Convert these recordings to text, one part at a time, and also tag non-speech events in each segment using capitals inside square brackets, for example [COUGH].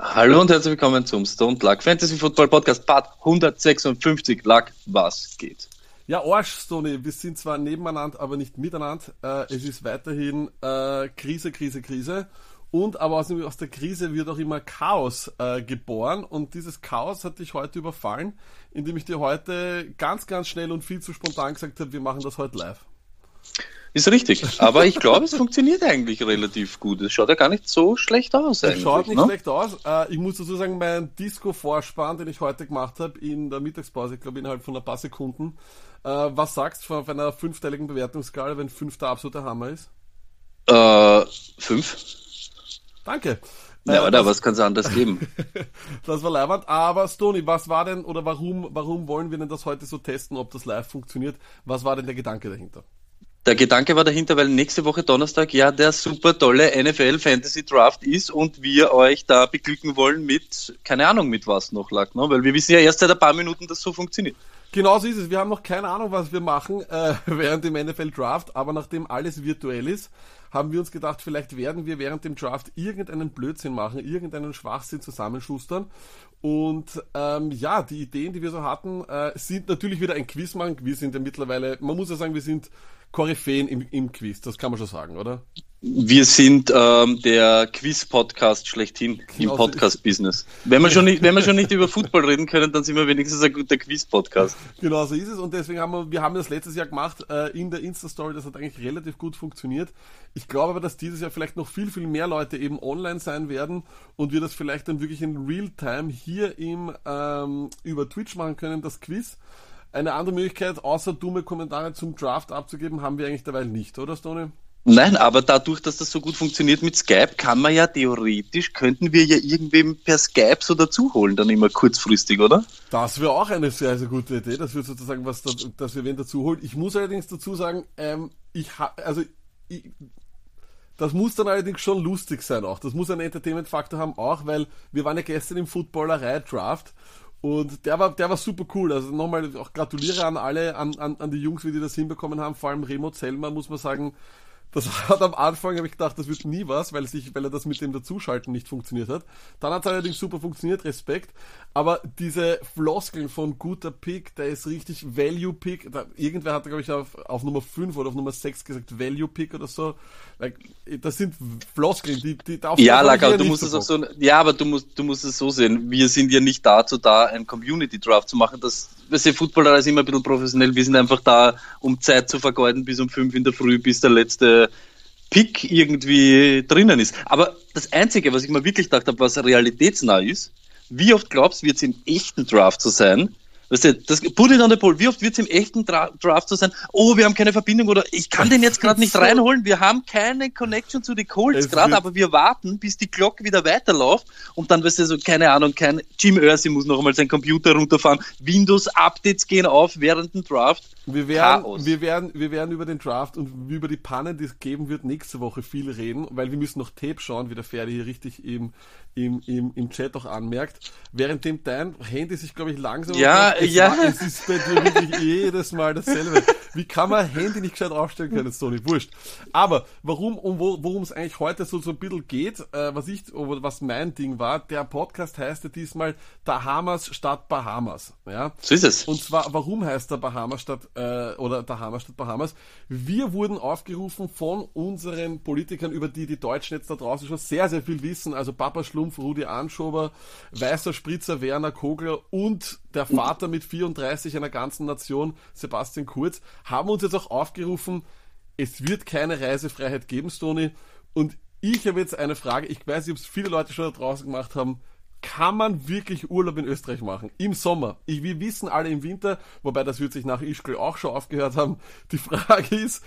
Hallo und herzlich willkommen zum Stone Luck Fantasy Football Podcast Part 156. Luck, was geht? Ja, Arsch, Stony, wir sind zwar nebeneinander, aber nicht miteinander. Äh, es ist weiterhin äh, Krise, Krise, Krise. Und aber aus, aus, der Krise wird auch immer Chaos äh, geboren. Und dieses Chaos hat dich heute überfallen, indem ich dir heute ganz, ganz schnell und viel zu spontan gesagt habe, wir machen das heute live. Ist richtig. Aber ich glaube, es funktioniert eigentlich relativ gut. Es schaut ja gar nicht so schlecht aus. Es schaut nicht ne? schlecht aus. Äh, ich muss dazu sagen, mein Disco-Vorspann, den ich heute gemacht habe, in der Mittagspause, ich glaube innerhalb von ein paar Sekunden. Äh, was sagst du auf einer fünfteiligen Bewertungsskala, wenn fünf der absolute Hammer ist? Äh, fünf. Danke. Ja, oder was kann es anders geben? [LAUGHS] das war leibend. Aber Stony, was war denn oder warum, warum wollen wir denn das heute so testen, ob das live funktioniert? Was war denn der Gedanke dahinter? Der Gedanke war dahinter, weil nächste Woche Donnerstag ja der super tolle NFL Fantasy Draft ist und wir euch da beglücken wollen mit, keine Ahnung mit was noch lag, ne? weil wir wissen ja erst seit ein paar Minuten, dass so funktioniert. Genau so ist es. Wir haben noch keine Ahnung, was wir machen äh, [LAUGHS] während dem NFL Draft, aber nachdem alles virtuell ist, haben wir uns gedacht, vielleicht werden wir während dem Draft irgendeinen Blödsinn machen, irgendeinen Schwachsinn zusammenschustern. Und ähm, ja, die Ideen, die wir so hatten, äh, sind natürlich wieder ein Quiz machen. Wir sind ja mittlerweile, man muss ja sagen, wir sind Koryphäen im, im Quiz, das kann man schon sagen, oder? Wir sind ähm, der Quiz-Podcast schlechthin genau im Podcast-Business. Wenn wir schon nicht, wenn wir schon nicht über Football reden können, dann sind wir wenigstens ein guter Quiz-Podcast. Genau, so ist es. Und deswegen haben wir, wir haben das letztes Jahr gemacht äh, in der Insta-Story. Das hat eigentlich relativ gut funktioniert. Ich glaube aber, dass dieses Jahr vielleicht noch viel, viel mehr Leute eben online sein werden und wir das vielleicht dann wirklich in Real-Time hier im ähm, über Twitch machen können, das Quiz. Eine andere Möglichkeit, außer dumme Kommentare zum Draft abzugeben, haben wir eigentlich dabei nicht, oder Stone? Nein, aber dadurch, dass das so gut funktioniert mit Skype, kann man ja theoretisch, könnten wir ja irgendwem per Skype so dazuholen, dann immer kurzfristig, oder? Das wäre auch eine sehr, sehr gute Idee, dass wir sozusagen was, dass wir wen dazuholen. Ich muss allerdings dazu sagen, ähm, ich ha also ich, das muss dann allerdings schon lustig sein auch. Das muss einen Entertainment-Faktor haben auch, weil wir waren ja gestern im Footballerei-Draft und der war, der war super cool. Also nochmal auch gratuliere an alle, an, an, an die Jungs, wie die das hinbekommen haben. Vor allem Remo Zellmer, muss man sagen, das hat am Anfang, habe ich gedacht, das wird nie was, weil, sich, weil er das mit dem Dazuschalten nicht funktioniert hat. Dann hat es allerdings super funktioniert, Respekt. Aber diese Floskeln von guter Pick, der ist richtig Value Pick. Da, irgendwer hat, glaube ich, auf, auf Nummer 5 oder auf Nummer 6 gesagt Value Pick oder so. Like, das sind Floskeln, die, die darf Ja, Lager, du musst es auch so, ja, aber du musst, du musst es so sehen. Wir sind ja nicht dazu da, ein Community Draft zu machen. Das, weißt du, Footballer ist immer ein bisschen professionell. Wir sind einfach da, um Zeit zu vergeuden bis um 5 in der Früh, bis der letzte Pick irgendwie drinnen ist. Aber das Einzige, was ich mir wirklich gedacht habe, was realitätsnah ist, wie oft glaubst du, wird es im echten Draft so sein, Weißt du, das put it on the pole. Wie oft wird es im echten Dra Draft so sein? Oh, wir haben keine Verbindung oder ich kann den jetzt gerade nicht reinholen. Wir haben keine Connection zu den Colts gerade, aber wir warten, bis die Glocke wieder weiterläuft und dann, weißt du, so, keine Ahnung, kein Jim Irsay muss noch einmal seinen Computer runterfahren. Windows-Updates gehen auf während dem Draft. Wir werden, wir werden, wir werden über den Draft und über die Pannen, die es geben wird, nächste Woche viel reden, weil wir müssen noch Tape schauen, wie der Ferdi hier richtig im, im, im, im Chat auch anmerkt. Währenddem dein Handy sich, glaube ich, langsam ja, es ja. War, es ist bei dir wirklich [LAUGHS] jedes Mal dasselbe. Wie kann man Handy nicht gescheit aufstellen können, Sony? Wurscht. Aber warum und wo, worum es eigentlich heute so, so ein bisschen geht, äh, was ich, oder was mein Ding war, der Podcast heißt ja diesmal Bahamas statt Bahamas. Ja? So ist es. Und zwar, warum heißt der Bahamas statt, äh, oder Bahamas statt Bahamas? Wir wurden aufgerufen von unseren Politikern, über die die Deutschen jetzt da draußen schon sehr, sehr viel wissen. Also Papa Schlumpf, Rudi Anschober, Weißer Spritzer, Werner Kogler und der Vater mit 34 einer ganzen Nation, Sebastian Kurz, haben uns jetzt auch aufgerufen, es wird keine Reisefreiheit geben, Stony. Und ich habe jetzt eine Frage, ich weiß nicht, ob es viele Leute schon da draußen gemacht haben. Kann man wirklich Urlaub in Österreich machen? Im Sommer. Ich, wir wissen alle im Winter, wobei das wird sich nach Ischgl auch schon aufgehört haben. [LAUGHS] Die Frage ist,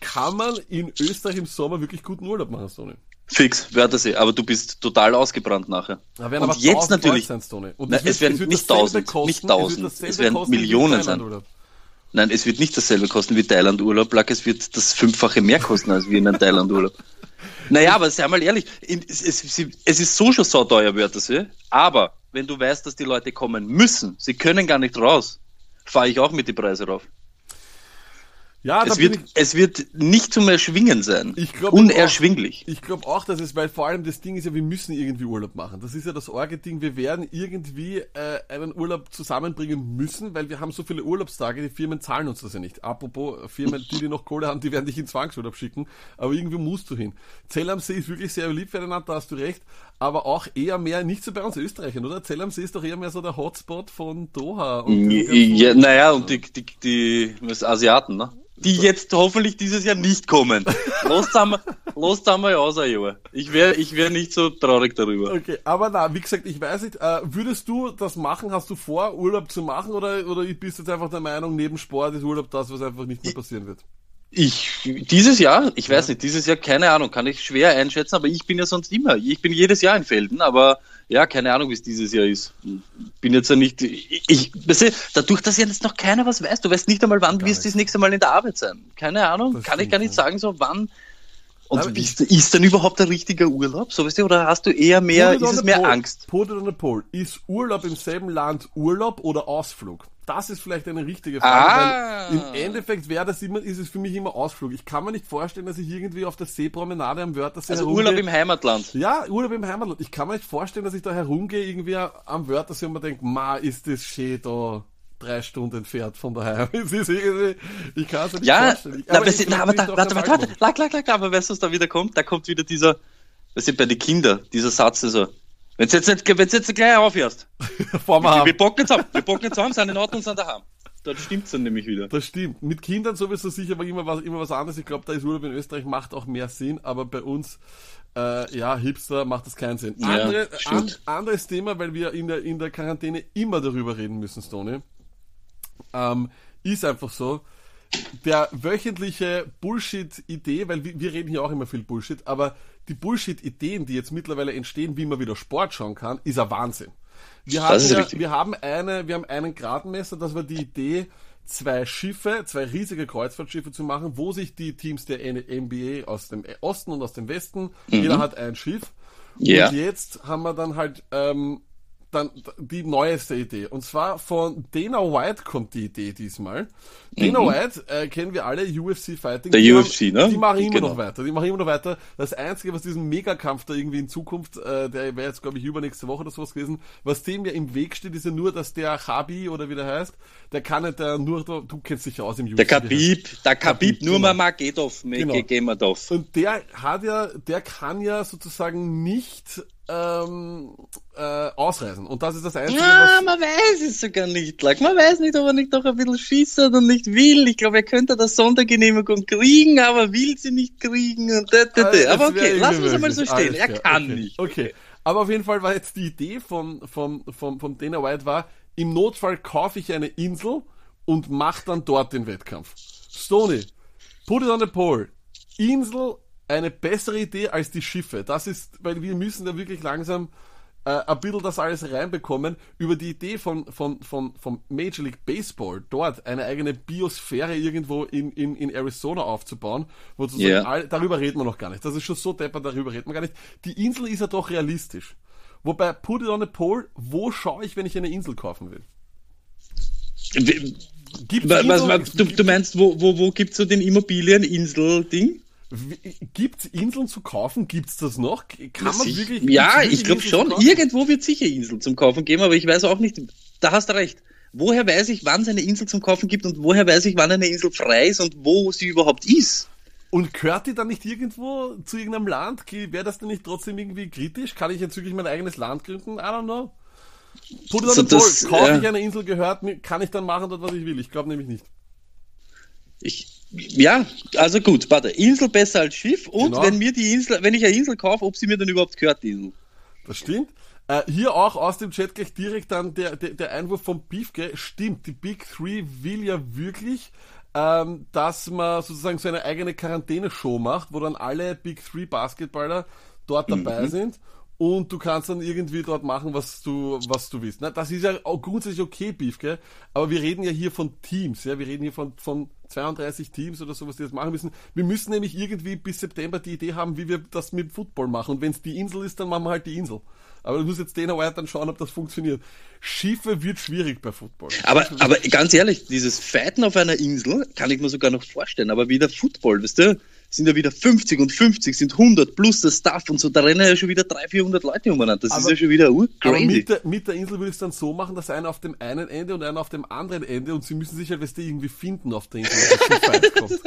kann man in Österreich im Sommer wirklich guten Urlaub machen, Stony? Fix, werde sie, aber du bist total ausgebrannt nachher. Da werden und jetzt natürlich. Sein, Und Na, es, werden nicht tausend, nicht tausend, es werden Millionen sein. Nein, es wird nicht dasselbe kosten wie Thailand-Urlaub, Lack, es wird das Fünffache mehr kosten als wie in einem Thailand-Urlaub. [LAUGHS] Naja, aber sei mal ehrlich, es, es, es ist so schon so teuer, Wörtersee, aber wenn du weißt, dass die Leute kommen müssen, sie können gar nicht raus, fahre ich auch mit die Preise rauf. Ja, es wird, ich, es wird nicht zum Erschwingen sein. Ich glaub, Unerschwinglich. Auch, ich glaube auch, dass es, weil vor allem das Ding ist ja, wir müssen irgendwie Urlaub machen. Das ist ja das Orge-Ding. Wir werden irgendwie äh, einen Urlaub zusammenbringen müssen, weil wir haben so viele Urlaubstage, die Firmen zahlen uns das ja nicht. Apropos Firmen, die, die noch Kohle haben, die werden dich in Zwangsurlaub schicken. Aber irgendwie musst du hin. Zell am See ist wirklich sehr beliebt, Ferdinand, da hast du recht. Aber auch eher mehr, nicht so bei uns Österreichern, oder? Zell am See ist doch eher mehr so der Hotspot von Doha. Und ja, naja, und die, die, die, die Asiaten, ne? die jetzt hoffentlich dieses Jahr nicht kommen. Los haben wir, los haben wir ja aus, Jahr. Ich wäre ich wär nicht so traurig darüber. Okay, aber na, wie gesagt, ich weiß nicht, äh, würdest du das machen? Hast du vor, Urlaub zu machen oder, oder bist du jetzt einfach der Meinung, neben Sport ist Urlaub das, was einfach nicht mehr passieren wird? Ich, dieses Jahr, ich weiß ja. nicht, dieses Jahr, keine Ahnung, kann ich schwer einschätzen, aber ich bin ja sonst immer, ich bin jedes Jahr in Felden, aber ja, keine Ahnung, wie es dieses Jahr ist. Bin jetzt ja nicht, ich, ich weißt du, dadurch, dass jetzt noch keiner was weiß, du weißt nicht einmal, wann wirst du das nächste Mal in der Arbeit sein. Keine Ahnung, das kann ich gar nicht sagen, so wann. Und Aber ist, ist denn überhaupt ein richtiger Urlaub, so weißt du, oder hast du eher mehr, ist es mehr Pole. Angst? Put it on the. Ist Urlaub im selben Land Urlaub oder Ausflug? das ist vielleicht eine richtige Frage, ah. weil im Endeffekt wäre das immer, ist es für mich immer Ausflug. Ich kann mir nicht vorstellen, dass ich irgendwie auf der Seepromenade am Wörthersee Also herumgehe. Urlaub im Heimatland. Ja, Urlaub im Heimatland. Ich kann mir nicht vorstellen, dass ich da herumgehe irgendwie am Wörthersee und mir denke, ma, ist das schön da drei Stunden entfernt von daheim. [LAUGHS] Ich kann es nicht ja, vorstellen. Na, aber, ich, na, aber da, warte, warte, warte, lag, lag, lag, aber weißt du, was da wieder kommt? Da kommt wieder dieser, was sind bei den Kindern, dieser Satz, so, wenn du jetzt nicht, wenn du jetzt gleich aufhörst. [LAUGHS] wir, wir, wir bocken jetzt ab, wir bocken jetzt haben, sind in Ordnung, sind daheim. Dort stimmt es dann nämlich wieder. Das stimmt. Mit Kindern sowieso sicher aber immer was, immer was anderes. Ich glaube, da ist Urlaub in Österreich macht auch mehr Sinn, aber bei uns, äh, ja, Hipster macht das keinen Sinn. Ja, Andere, an, anderes Thema, weil wir in der, in der Quarantäne immer darüber reden müssen, Stone. Ähm, ist einfach so, der wöchentliche Bullshit-Idee, weil wir, wir, reden hier auch immer viel Bullshit, aber die Bullshit-Ideen, die jetzt mittlerweile entstehen, wie man wieder Sport schauen kann, ist ein Wahnsinn. Wir haben, ja, wir haben eine, wir haben einen Gradmesser, das war die Idee, zwei Schiffe, zwei riesige Kreuzfahrtschiffe zu machen, wo sich die Teams der NBA aus dem Osten und aus dem Westen, mhm. jeder hat ein Schiff. Yeah. Und jetzt haben wir dann halt ähm, dann die neueste Idee. Und zwar von Dana White kommt die Idee diesmal. Dana mhm. White äh, kennen wir alle, UFC Fighting. Der die UFC, haben, ne? Die machen immer genau. noch weiter. Die machen immer noch weiter. Das Einzige, was diesen Megakampf da irgendwie in Zukunft, äh, der wäre jetzt, glaube ich, übernächste Woche oder sowas gewesen, was dem ja im Weg steht, ist ja nur, dass der Chabi oder wie der heißt, der kann nicht der nur, du kennst dich aus im UFC. Der Khabib, der Khabib nur genau. Magedov, genau. Und der hat ja, der kann ja sozusagen nicht ähm, äh, ausreisen. Und das ist das Einzige, Ja, was man weiß es sogar nicht. Like. Man weiß nicht, ob er nicht doch ein bisschen schießt oder nicht will. Ich glaube, er könnte das Sondergenehmigung kriegen, aber will sie nicht kriegen. Und da, da, da. Aber okay, lassen wir es einmal so stehen. Er kann okay. nicht. Okay. Aber auf jeden Fall war jetzt die Idee von, von, von, von Dana White war, im Notfall kaufe ich eine Insel und mache dann dort den Wettkampf. Stoney, put it on the pole. Insel eine bessere Idee als die Schiffe. Das ist, weil wir müssen da wirklich langsam äh, ein bisschen das alles reinbekommen. Über die Idee von, von, von, von Major League Baseball, dort eine eigene Biosphäre irgendwo in, in, in Arizona aufzubauen, wo yeah. all, darüber reden wir noch gar nicht. Das ist schon so deppert, darüber reden wir gar nicht. Die Insel ist ja doch realistisch. Wobei, put it on a pole, wo schaue ich, wenn ich eine Insel kaufen will? Gibt's was, was, du, du meinst, wo, wo, wo gibt es so den Immobilieninsel-Ding? Gibt es Inseln zu kaufen? Gibt es das noch? Kann man wirklich. Ja, ich glaube schon. Irgendwo wird sicher Inseln zum Kaufen geben, aber ich weiß auch nicht. Da hast du recht. Woher weiß ich, wann es eine Insel zum Kaufen gibt und woher weiß ich, wann eine Insel frei ist und wo sie überhaupt ist? Und gehört die dann nicht irgendwo zu irgendeinem Land? Wäre das denn nicht trotzdem irgendwie kritisch? Kann ich jetzt wirklich mein eigenes Land gründen? I don't know. Put it on so the Kaufe ich eine Insel gehört, kann ich dann machen dort, was ich will? Ich glaube nämlich nicht. Ich, ja, also gut, warte, Insel besser als Schiff und genau. wenn mir die Insel, wenn ich eine Insel kaufe, ob sie mir dann überhaupt gehört, die Insel. Das stimmt. Äh, hier auch aus dem Chat gleich direkt dann der, der, der Einwurf von Beefke. Stimmt, die Big Three will ja wirklich, ähm, dass man sozusagen so eine eigene Quarantäne-Show macht, wo dann alle Big Three Basketballer dort dabei mhm. sind und du kannst dann irgendwie dort machen, was du, was du willst. Na, das ist ja auch grundsätzlich okay, Beef, gell? Aber wir reden ja hier von Teams, ja? Wir reden hier von, von 32 Teams oder sowas, die das machen müssen. Wir müssen nämlich irgendwie bis September die Idee haben, wie wir das mit Football machen. Und wenn es die Insel ist, dann machen wir halt die Insel. Aber du musst jetzt Dana White dann schauen, ob das funktioniert. Schiffe wird schwierig bei Football. Aber, aber ganz ehrlich, dieses Fighten auf einer Insel kann ich mir sogar noch vorstellen. Aber wieder Football, weißt du? Sind ja wieder 50 und 50 sind 100 plus das Stuff und so, da rennen ja schon wieder 300, 400 Leute umeinander. Das aber, ist ja schon wieder uh, crazy. Aber mit der, mit der Insel würde ich es dann so machen, dass einer auf dem einen Ende und einer auf dem anderen Ende und sie müssen sich halt, weißt du, irgendwie finden auf der Insel, [LAUGHS]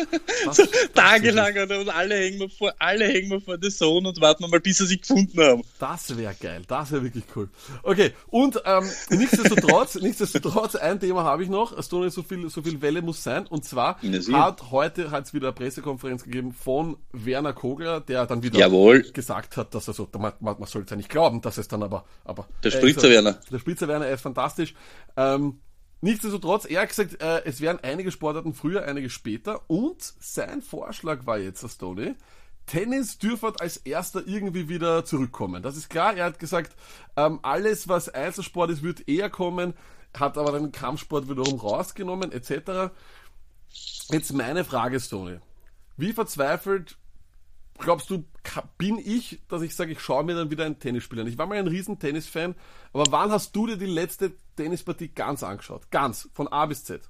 so, Tagelang und alle hängen wir vor, alle hängen wir vor der Zone und warten mal, bis sie sich gefunden haben. Das wäre geil, das wäre wirklich cool. Okay, und ähm, nichtsdestotrotz, [LAUGHS] nichtsdestotrotz, ein Thema habe ich noch, Stone so viel, so viel Welle muss sein, und zwar hat heute hat's wieder eine Pressekonferenz gegeben von Werner Kogler, der dann wieder Jawohl. gesagt hat, dass er so, man, man, man soll es ja nicht glauben, dass es dann aber, aber der Spritzer Werner, der Spritzer Werner, er ist fantastisch. Ähm, Nichtsdestotrotz, er hat gesagt, äh, es wären einige Sportarten früher, einige später. Und sein Vorschlag war jetzt, Stony, Tennis dürfte als erster irgendwie wieder zurückkommen. Das ist klar. Er hat gesagt, ähm, alles, was Einzelsport ist, wird eher kommen, hat aber den Kampfsport wiederum rausgenommen, etc. Jetzt meine Frage, Stony. Wie verzweifelt glaubst du, bin ich, dass ich sage, ich schaue mir dann wieder ein Tennisspiel an? Ich war mal ein riesen Tennisfan, aber wann hast du dir die letzte Tennispartie ganz angeschaut? Ganz, von A bis Z?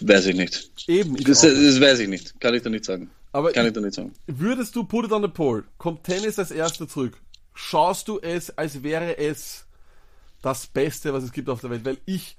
Weiß ich nicht. Eben. Ich das, das, weiß ich nicht. Kann ich da nicht sagen. Aber Kann ich, ich da nicht sagen. Würdest du put it on the pole, kommt Tennis als erster zurück, schaust du es, als wäre es das Beste, was es gibt auf der Welt? Weil ich,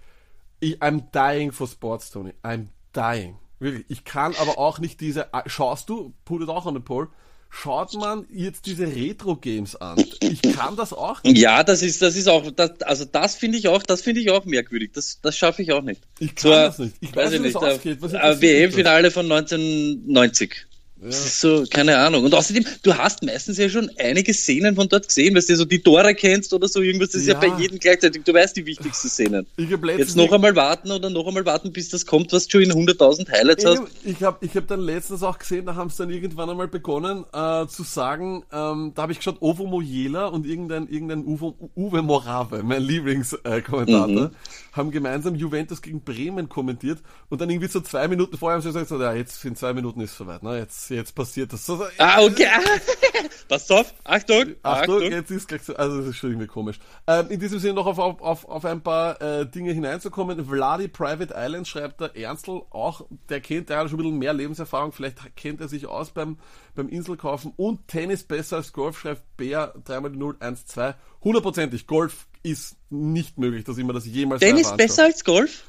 ich I'm dying for sports, Tony. I'm dying. Wirklich. Ich kann aber auch nicht diese. Ah, schaust du, put it auch on the poll, schaut man jetzt diese Retro-Games an. Ich kann das auch nicht. Ja, das ist, das ist auch, das, also das finde ich auch, das finde ich auch merkwürdig. Das, das schaffe ich auch nicht. Ich kann so, das nicht. Ich weiß, weiß nicht. Das äh, WM-Finale von 1990. Ja. Das ist so, keine Ahnung. Und außerdem, du hast meistens ja schon einige Szenen von dort gesehen, weißt du, so die Tore kennst oder so irgendwas, das ist ja, ja bei jedem gleichzeitig. Du weißt die wichtigsten Szenen. Jetzt noch einmal warten oder noch einmal warten, bis das kommt, was du schon in 100.000 Highlights hast. Ich habe ich hab dann letztens auch gesehen, da haben sie dann irgendwann einmal begonnen äh, zu sagen, ähm, da habe ich geschaut, Ovo Mojela und irgendein, irgendein Uwe, Uwe Morave, mein Lieblingskommentator, mhm. haben gemeinsam Juventus gegen Bremen kommentiert und dann irgendwie so zwei Minuten vorher haben sie gesagt, so, ja, jetzt in zwei Minuten ist es soweit, ne? jetzt jetzt, passiert das. Ah, okay. [LAUGHS] Pass auf, Achtung, Achtung. Achtung, jetzt ist gleich so, also das ist schon irgendwie komisch. Ähm, in diesem Sinne noch auf, auf, auf ein paar äh, Dinge hineinzukommen. Vladi Private Island schreibt der Ernstl auch, der kennt, der hat schon ein bisschen mehr Lebenserfahrung, vielleicht kennt er sich aus beim, beim Inselkaufen und Tennis besser als Golf, schreibt Bär 3x012. Hundertprozentig, Golf ist nicht möglich, dass ich mir das jemals Tennis besser als Golf?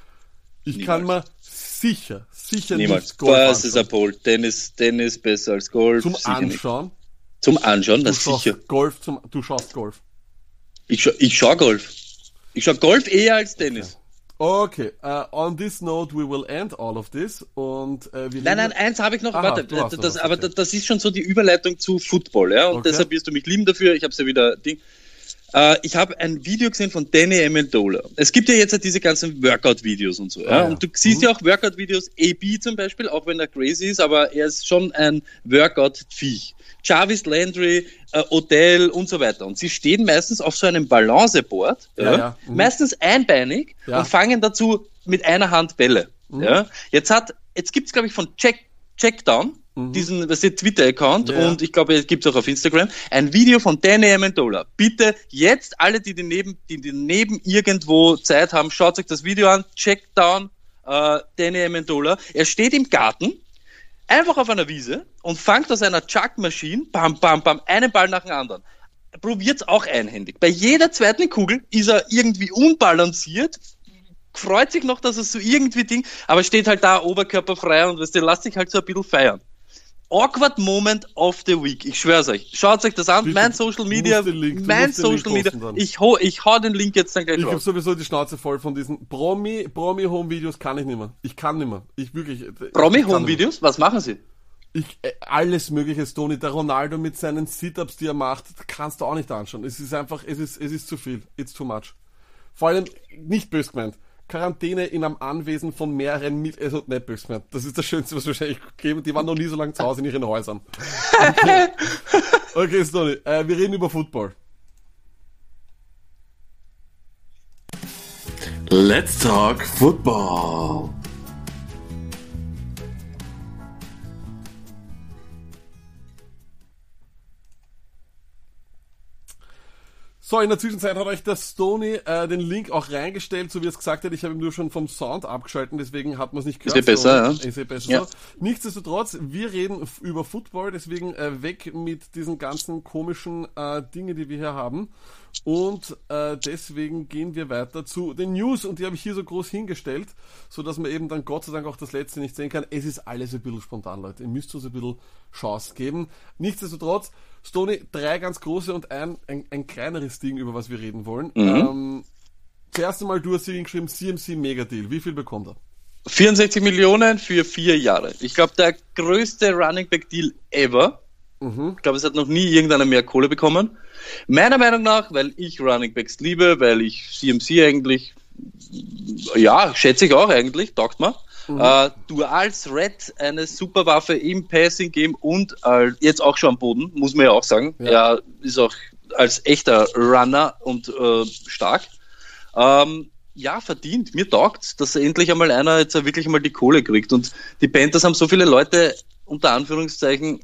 Ich Niemals. kann mir sicher, sicher Niemals. nicht Golf Das ist ein Pol. Tennis, Tennis besser als Golf. Zum Anschauen? Nicht. Zum Anschauen, das du sicher. Golf zum, du schaust Golf. Ich, scha ich schau Golf. Ich schau Golf eher als Tennis. Okay, uh, on this note we will end all of this und uh, wir Nein, nein, eins habe ich noch. Aha, warte, das, das, aber okay. das ist schon so die Überleitung zu Football, ja, und okay. deshalb wirst du mich lieben dafür. Ich habe es ja wieder Ding. Äh, ich habe ein Video gesehen von Danny Amendola. Es gibt ja jetzt diese ganzen Workout-Videos und so. Ja? Ah, ja. Und du siehst mhm. ja auch Workout-Videos, AB zum Beispiel, auch wenn er crazy ist, aber er ist schon ein Workout-Viech. Jarvis Landry, äh, Odell und so weiter. Und sie stehen meistens auf so einem Balanceboard, ja, ja. Mhm. meistens einbeinig und fangen dazu mit einer Hand Bälle. Mhm. Ja? Jetzt hat, jetzt gibt's glaube ich von Check, Checkdown, mhm. diesen Twitter-Account ja. und ich glaube, es gibt auch auf Instagram, ein Video von Danny Amendola. Bitte jetzt alle, die neben, die neben irgendwo Zeit haben, schaut euch das Video an, checkt down äh, Danny Amendola. Er steht im Garten, einfach auf einer Wiese und fangt aus einer Chuck-Maschine, bam, bam, bam, einen Ball nach dem anderen. Probiert's auch einhändig. Bei jeder zweiten Kugel ist er irgendwie unbalanciert, freut sich noch, dass er so irgendwie Ding, aber steht halt da oberkörperfrei und weißt du, lasst sich halt so ein bisschen feiern. Awkward Moment of the Week. Ich schwör's euch. Schaut euch das an. Bitte, mein Social Media. Link, mein Social Media. Ich, ho, ich hau den Link jetzt dann gleich Ich raus. hab sowieso die Schnauze voll von diesen Promi, Promi Home Videos kann ich nicht mehr. Ich kann nicht mehr. Ich wirklich. Promi Home Videos? Was machen sie? Ich, äh, alles mögliche, Tony. Der Ronaldo mit seinen Sit-Ups, die er macht, kannst du auch nicht anschauen. Es ist einfach, es ist, es ist zu viel. It's too much. Vor allem, nicht böse gemeint. Quarantäne in einem Anwesen von mehreren Mit also nicht böse gemeint. Das ist das Schönste, was wahrscheinlich gegeben. Die waren noch nie so lange zu Hause in ihren Häusern. [LAUGHS] Okay. Okay, Stoney, äh, wir reden über Football. Let's talk football. So, in der Zwischenzeit hat euch der Stony äh, den Link auch reingestellt, so wie er es gesagt hat. Ich habe ihn nur schon vom Sound abgeschalten, deswegen hat man es nicht gehört. Ist eh besser, ja. Ist eh besser ja. so. Nichtsdestotrotz, wir reden über Football, deswegen äh, weg mit diesen ganzen komischen äh, Dinge, die wir hier haben. Und äh, deswegen gehen wir weiter zu den News und die habe ich hier so groß hingestellt, so dass man eben dann Gott sei Dank auch das letzte nicht sehen kann. Es ist alles ein bisschen spontan, Leute. Ihr müsst uns ein bisschen Chance geben. Nichtsdestotrotz, Stony, drei ganz große und ein, ein, ein kleineres Ding, über was wir reden wollen. Mhm. Ähm, zuerst einmal, du hast hier geschrieben, CMC Mega Deal. Wie viel bekommt er? 64 Millionen für vier Jahre. Ich glaube, der größte Running Back Deal ever. Mhm. Ich glaube, es hat noch nie irgendeiner mehr Kohle bekommen. Meiner Meinung nach, weil ich Running Backs liebe, weil ich CMC eigentlich, ja, schätze ich auch eigentlich, taugt man. Mhm. Äh, Dual Threat, eine super Waffe im Passing Game und äh, jetzt auch schon am Boden, muss man ja auch sagen. Ja. Er ist auch als echter Runner und äh, stark. Ähm, ja, verdient. Mir taugt, dass endlich einmal einer jetzt wirklich mal die Kohle kriegt. Und die Panthers haben so viele Leute unter Anführungszeichen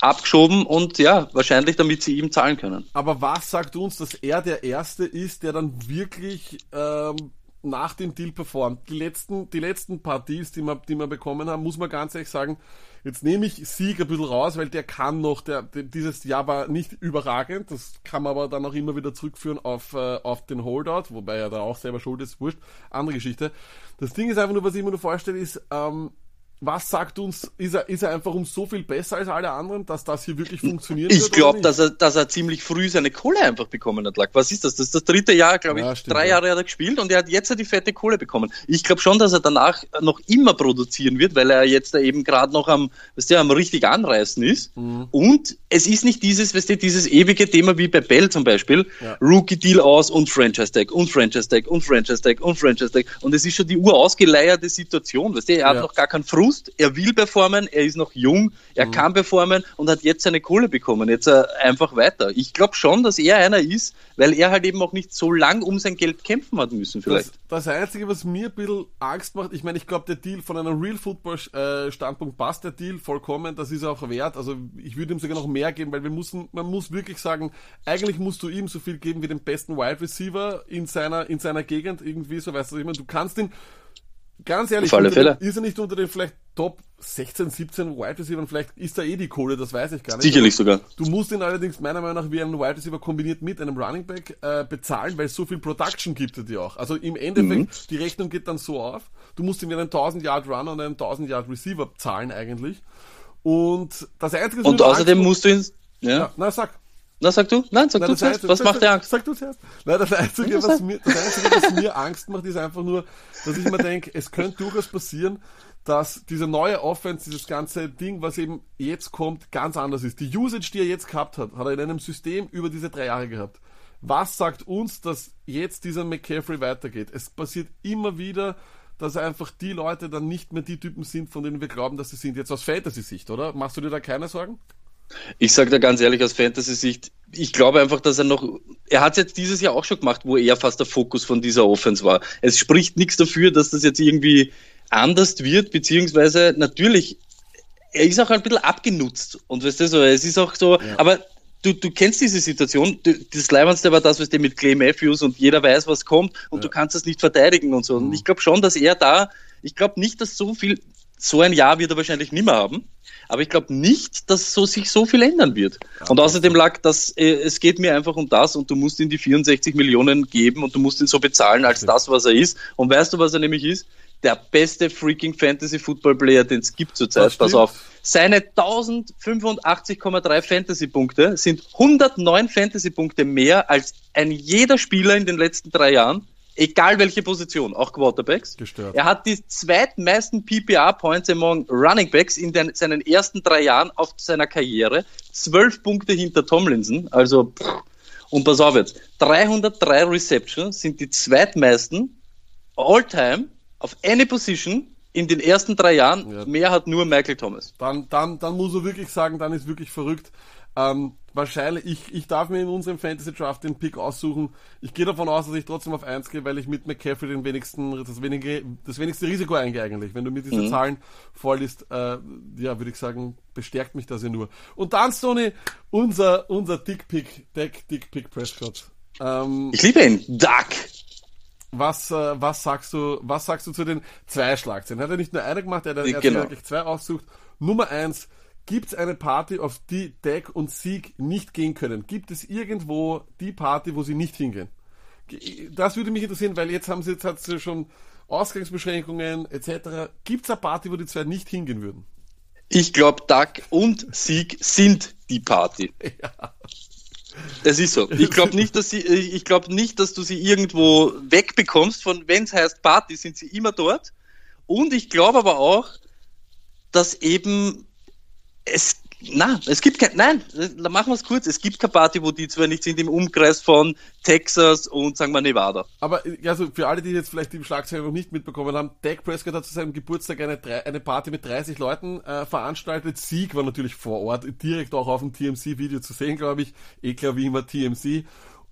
abgeschoben und ja, wahrscheinlich damit sie ihm zahlen können. Aber was sagt uns, dass er der Erste ist, der dann wirklich ähm, nach dem Deal performt. Die letzten, die letzten paar Deals, die wir, die wir bekommen haben, muss man ganz ehrlich sagen, jetzt nehme ich Sieg ein bisschen raus, weil der kann noch, der, dieses Jahr war nicht überragend, das kann man aber dann auch immer wieder zurückführen auf, äh, auf den Holdout, wobei er da auch selber schuld ist, wurscht, andere Geschichte. Das Ding ist einfach nur, was ich mir nur vorstelle, ist, ähm, was sagt uns, ist er, ist er einfach um so viel besser als alle anderen, dass das hier wirklich funktioniert? Ich glaube, dass er, dass er ziemlich früh seine Kohle einfach bekommen hat. Was ist das? Das ist das dritte Jahr, glaube ich. Ja, stimmt, Drei ja. Jahre hat er gespielt und er hat jetzt die fette Kohle bekommen. Ich glaube schon, dass er danach noch immer produzieren wird, weil er jetzt da eben gerade noch am, weißt du, am richtig anreißen ist. Mhm. Und es ist nicht dieses, weißt du, dieses ewige Thema wie bei Bell zum Beispiel. Ja. Rookie Deal aus und Franchise Tag und Franchise Tag und Franchise Tag und Franchise Tag. Und es ist schon die urausgeleierte Situation, weißt du, er hat noch gar keinen Frust Frust, er will performen, er ist noch jung, er mhm. kann performen und hat jetzt seine Kohle bekommen. Jetzt äh, einfach weiter. Ich glaube schon, dass er einer ist, weil er halt eben auch nicht so lang um sein Geld kämpfen hat müssen, vielleicht. Das, das Einzige, was mir ein bisschen Angst macht, ich meine, ich glaube, der Deal von einem Real Football-Standpunkt äh, passt der Deal vollkommen, das ist auch wert. Also ich würde ihm sogar noch mehr geben, weil wir müssen, man muss wirklich sagen, eigentlich musst du ihm so viel geben wie dem besten Wide Receiver in seiner, in seiner Gegend irgendwie, so weißt du, ich meine, du kannst ihn ganz ehrlich, Auf alle Fälle. ist er nicht unter den vielleicht Top 16, 17 Wide Receiver? Vielleicht ist da eh die Kohle, das weiß ich gar nicht. Sicherlich sogar. Du musst ihn allerdings meiner Meinung nach wie einen Wide Receiver kombiniert mit einem Running Back äh, bezahlen, weil es so viel Production gibt er dir auch. Also im Endeffekt, mhm. die Rechnung geht dann so auf, du musst ihm einen 1000 Yard Runner und einen 1000 Yard Receiver zahlen eigentlich. Und das Einzige, Und außerdem musst du ihn, ja. ja na, sag. Na, sag du? Nein, sag Nein, du zuerst. Was macht dir Angst? Sag du zuerst. Nein, das Einzige, was mir, das Einzige, was mir Angst macht, ist einfach nur, dass ich mir denke, es könnte durchaus passieren, dass diese neue Offense, dieses ganze Ding, was eben jetzt kommt, ganz anders ist. Die Usage, die er jetzt gehabt hat, hat er in einem System über diese drei Jahre gehabt. Was sagt uns, dass jetzt dieser McCaffrey weitergeht? Es passiert immer wieder, dass einfach die Leute dann nicht mehr die Typen sind, von denen wir glauben, dass sie sind. Jetzt aus Fantasy-Sicht, oder? Machst du dir da keine Sorgen? Ich sage da ganz ehrlich aus Fantasy-Sicht, ich glaube einfach, dass er noch, er hat es jetzt dieses Jahr auch schon gemacht, wo er fast der Fokus von dieser Offense war. Es spricht nichts dafür, dass das jetzt irgendwie anders wird, beziehungsweise natürlich, er ist auch ein bisschen abgenutzt und weißt du so, es ist auch so, ja. aber du, du kennst diese Situation, du, das Leibendste war das, was du mit Clay Matthews und jeder weiß, was kommt und ja. du kannst das nicht verteidigen und so. Und mhm. ich glaube schon, dass er da, ich glaube nicht, dass so viel, so ein Jahr wird er wahrscheinlich nicht mehr haben. Aber ich glaube nicht, dass so sich so viel ändern wird. Und außerdem lag das, äh, es geht mir einfach um das und du musst ihm die 64 Millionen geben und du musst ihn so bezahlen als das, was er ist. Und weißt du, was er nämlich ist? Der beste freaking Fantasy Football Player, den es gibt zurzeit. Pass auf. Seine 1085,3 Fantasy Punkte sind 109 Fantasy Punkte mehr als ein jeder Spieler in den letzten drei Jahren egal welche Position, auch Quarterbacks. Gestört. Er hat die zweitmeisten PPR-Points among Running Backs in den, seinen ersten drei Jahren auf seiner Karriere. Zwölf Punkte hinter Tomlinson, also pff. und pass auf jetzt, 303 Receptions sind die zweitmeisten all-time auf any Position in den ersten drei Jahren. Ja. Mehr hat nur Michael Thomas. Dann, dann, dann muss er wirklich sagen, dann ist wirklich verrückt. Ähm, wahrscheinlich, ich, ich darf mir in unserem Fantasy Draft den Pick aussuchen. Ich gehe davon aus, dass ich trotzdem auf 1 gehe, weil ich mit McCaffrey den wenigsten, das, wenige, das wenigste Risiko eingehe eigentlich. Wenn du mir diese mhm. Zahlen vorliest, äh, ja, würde ich sagen, bestärkt mich das ja nur. Und dann, Sony, unser, unser Dick-Pick, Deck Dick-Pick Prescott. Ähm, ich liebe ihn, Duck. Was, äh, was sagst du, was sagst du zu den zwei Schlagzeilen? Hat er nicht nur eine gemacht, er hat, er genau. hat zwei ausgesucht. Nummer eins, Gibt es eine Party, auf die Deck und Sieg nicht gehen können? Gibt es irgendwo die Party, wo sie nicht hingehen? Das würde mich interessieren, weil jetzt haben sie jetzt hat sie schon Ausgangsbeschränkungen etc. Gibt es eine Party, wo die zwei nicht hingehen würden? Ich glaube, Duck und Sieg sind die Party. [LAUGHS] Ja. Es ist so. Ich glaube nicht, dass sie, ich glaube nicht, dass du sie irgendwo wegbekommst. Von wenn es heißt Party, sind sie immer dort. Und ich glaube aber auch, dass eben es, na, es gibt kein, nein, machen wir es kurz. Es gibt keine Party, wo die zwar nicht sind im Umkreis von Texas und sagen wir Nevada. Aber also für alle, die jetzt vielleicht die Schlagzeilen noch nicht mitbekommen haben, Dak Prescott hat zu seinem Geburtstag eine, eine Party mit 30 Leuten äh, veranstaltet. Sieg war natürlich vor Ort, direkt auch auf dem TMC-Video zu sehen, glaube ich. Eh klar wie immer TMC.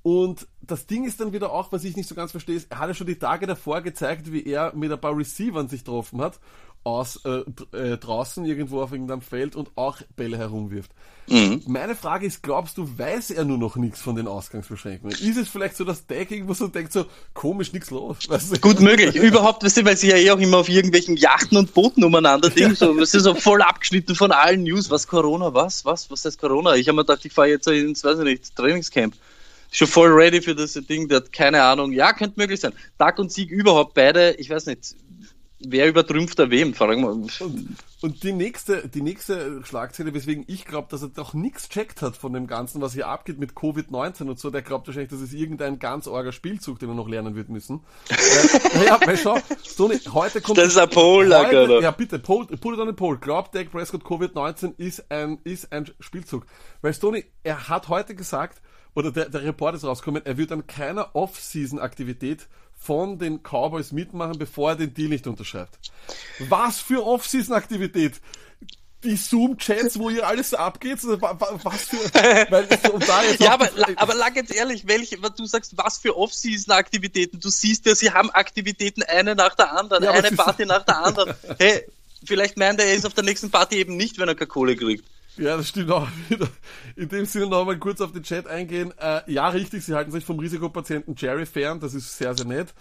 Und das Ding ist dann wieder auch, was ich nicht so ganz verstehe, ist, er hat ja schon die Tage davor gezeigt, wie er mit ein paar Receivern sich getroffen hat aus äh, äh, draußen irgendwo auf irgendeinem Feld und auch Bälle herumwirft. Mhm. Meine Frage ist, glaubst du, weiß er nur noch nichts von den Ausgangsbeschränkungen? Ist es vielleicht so, dass Deck irgendwo so denkt, so komisch, nichts los? [LAUGHS] Weißt du? Gut möglich. Überhaupt, weißt du, weil sie ja eh auch immer auf irgendwelchen Yachten und Booten umeinander [LAUGHS] dingen, so, weißt du, so voll abgeschnitten von allen News. Was Corona, was, was, was heißt Corona? Ich habe mir gedacht, ich fahre jetzt ins, weiß ich nicht, Trainingscamp schon voll ready für das Ding, der hat keine Ahnung. Ja, könnte möglich sein. Tag und Sieg überhaupt beide, ich weiß nicht, wer übertrümpft da wem? Fragen wir. Und, und die nächste, die nächste Schlagzeile, weswegen ich glaube, dass er doch nichts checkt hat von dem Ganzen, was hier abgeht mit Covid-19 und so, der glaubt wahrscheinlich, dass es irgendein ganz arger Spielzug, den er noch lernen wird müssen. äh, [LAUGHS] ja, weil schau, Sony, heute kommt. Das ist ein Poll, oder? Ja, bitte, Poll, put it on a poll. Glaubt Dak Prescott Covid-19 ist ein, ist ein Spielzug? Weil Stoney, er hat heute gesagt, oder der, der Report ist rausgekommen, er wird an keiner Off-Season-Aktivität von den Cowboys mitmachen, bevor er den Deal nicht unterschreibt. Was für Off-Season-Aktivität? Die Zoom-Chats, wo ihr alles abgeht? Was für. [LAUGHS] Weil, um ja, aber, [LAUGHS] aber lag jetzt ehrlich, welche, du sagst, was für Off-Season-Aktivitäten? Du siehst ja, sie haben Aktivitäten eine nach der anderen, ja, eine Party nach der anderen. [LAUGHS] Hey, vielleicht meint er, er ist auf der nächsten Party eben nicht, wenn er keine Kohle kriegt. Ja, das stimmt auch wieder. In dem Sinne nochmal kurz auf den Chat eingehen. Äh, ja, richtig, sie halten sich vom Risikopatienten Jerry fern, das ist sehr, sehr nett.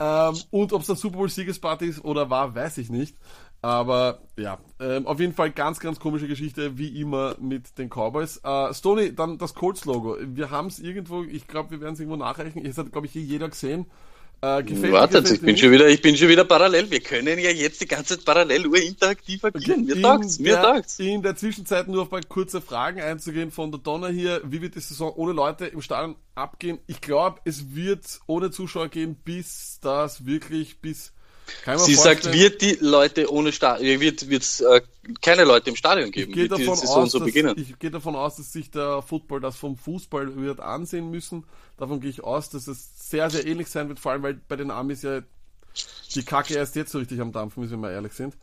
Ähm, und ob es der Super Bowl-Siegesparty ist oder war, weiß ich nicht. Aber ja, ähm, auf jeden Fall ganz, ganz komische Geschichte, wie immer mit den Cowboys. Äh, Stoney, dann das Colts-Logo. Wir haben es irgendwo, ich glaube, wir werden es irgendwo nachreichen. Es hat, glaube ich, jeder gesehen. Äh, gefällt Warte, gefällt ich, bin schon wieder, ich bin schon wieder parallel. Wir können ja jetzt die ganze Zeit parallel urinteraktiv agieren. Mir taugt's, mir der, taugt's. In der Zwischenzeit nur auf ein kurze Fragen einzugehen von der Donner hier. Wie wird die Saison ohne Leute im Stadion abgehen? Ich glaube, es wird ohne Zuschauer gehen, bis das wirklich, bis Sie sagt, wird die Leute ohne Stadion, wird es äh, keine Leute im Stadion geben, ich gehe davon, aus, so dass, ich gehe davon aus, dass sich der Football das vom Fußball wird ansehen müssen. Davon gehe ich aus, dass es sehr, sehr ähnlich sein wird, vor allem weil bei den Amis ja die Kacke erst jetzt so richtig am Dampfen ist, wenn wir ehrlich sind.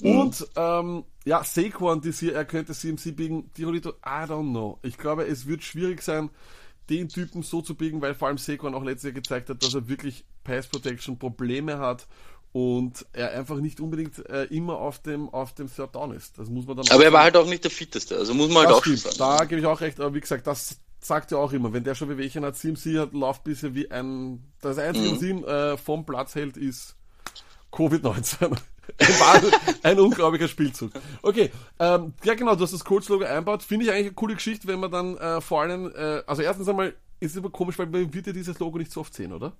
Mhm. Und ähm, ja, Saquon, das hier, er könnte CMC biegen, Tirolito, I don't know. Ich glaube, es wird schwierig sein, den Typen so zu biegen, weil vor allem Saquon auch letztes Jahr gezeigt hat, dass er wirklich Pass Protection Probleme hat und er einfach nicht unbedingt äh, immer auf dem auf dem Third Down ist. Das muss man dann. Aber er war halt auch nicht der fitteste, also muss man halt auch sagen. Da gebe ich auch recht, aber wie gesagt, das sagt ja auch immer, wenn der schon Wehwehchen hat, CMC hat läuft bisher wie ein das einzige mhm. Sinn äh, vom Platz hält ist Covid-19. [LAUGHS] War ein unglaublicher Spielzug. Okay, ähm, ja genau, du hast das Colts-Logo einbaut. Finde ich eigentlich eine coole Geschichte, wenn man dann äh, vor allem, äh, also erstens einmal ist es immer komisch, weil man wird ja dieses Logo nicht so oft sehen, oder?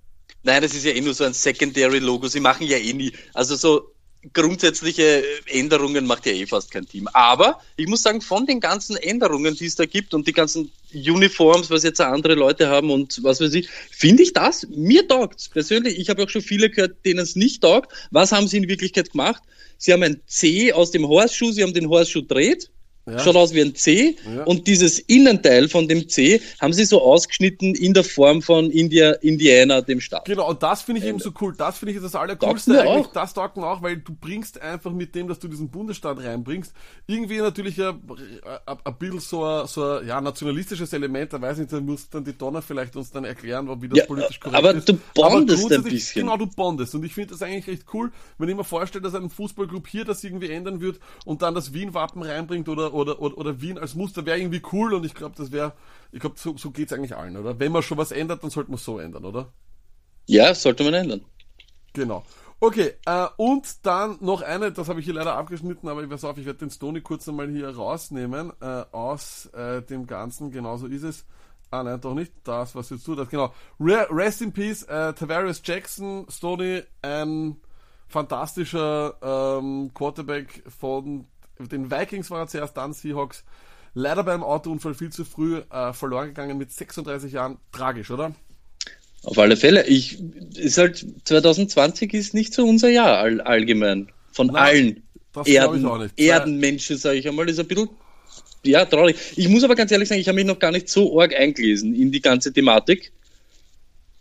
Nein, das ist ja eh nur so ein Secondary-Logo. Sie machen ja eh nie. Also so grundsätzliche Änderungen macht ja eh fast kein Team. Aber ich muss sagen, von den ganzen Änderungen, die es da gibt und die ganzen Uniforms, was jetzt andere Leute haben und was weiß ich, finde ich das, mir taugt Persönlich, ich habe auch schon viele gehört, denen es nicht taugt. Was haben sie in Wirklichkeit gemacht? Sie haben ein C aus dem Horseschuh, sie haben den Horseschuh dreht ja. schaut aus wie ein C ja. und dieses Innenteil von dem C haben sie so ausgeschnitten in der Form von India, Indiana, dem Staat. Genau, und das finde ich Ende. eben so cool. Das finde ich das Allercoolste eigentlich. Auch. Das taugt mir auch, weil du bringst einfach mit dem, dass du diesen Bundesstaat reinbringst, irgendwie natürlich ein, ein, ein bisschen so ein, so ein ja, nationalistisches Element. Da weiß ich nicht, da muss dann die Donner vielleicht uns dann erklären, wie das ja, politisch korrekt aber ist. Du bondest aber ein bisschen. Genau, du bondest. Und ich finde das eigentlich echt cool, wenn ich mir vorstelle, dass ein Fußballclub hier das irgendwie ändern wird und dann das Wien-Wappen reinbringt oder, oder, oder, oder Wien als Muster wäre irgendwie cool und ich glaube, das wäre, ich glaube, so, so geht es eigentlich allen, oder? Wenn man schon was ändert, dann sollte man es so ändern, oder? Ja, sollte man ändern. Genau. Okay, äh, und dann noch eine, das habe ich hier leider abgeschnitten, aber ich weiß auf, ich werde den Stoney kurz einmal hier rausnehmen äh, aus äh, dem Ganzen, genauso ist es. Ah nein, doch nicht, das, was jetzt du das, genau. Rest in Peace, äh, Tavares Jackson, Stoney, ein fantastischer ähm, Quarterback von den Vikings war er zuerst, dann Seahawks. Leider beim Autounfall viel zu früh äh, verloren gegangen mit 36 Jahren. Tragisch, oder? Auf alle Fälle. Ich, ist halt, 2020 ist nicht so unser Jahr all, allgemein. Von Nein, allen Erden, Erdenmenschen, sage ich einmal, ist ein bisschen, ja, traurig. Ich muss aber ganz ehrlich sagen, ich habe mich noch gar nicht so arg eingelesen in die ganze Thematik.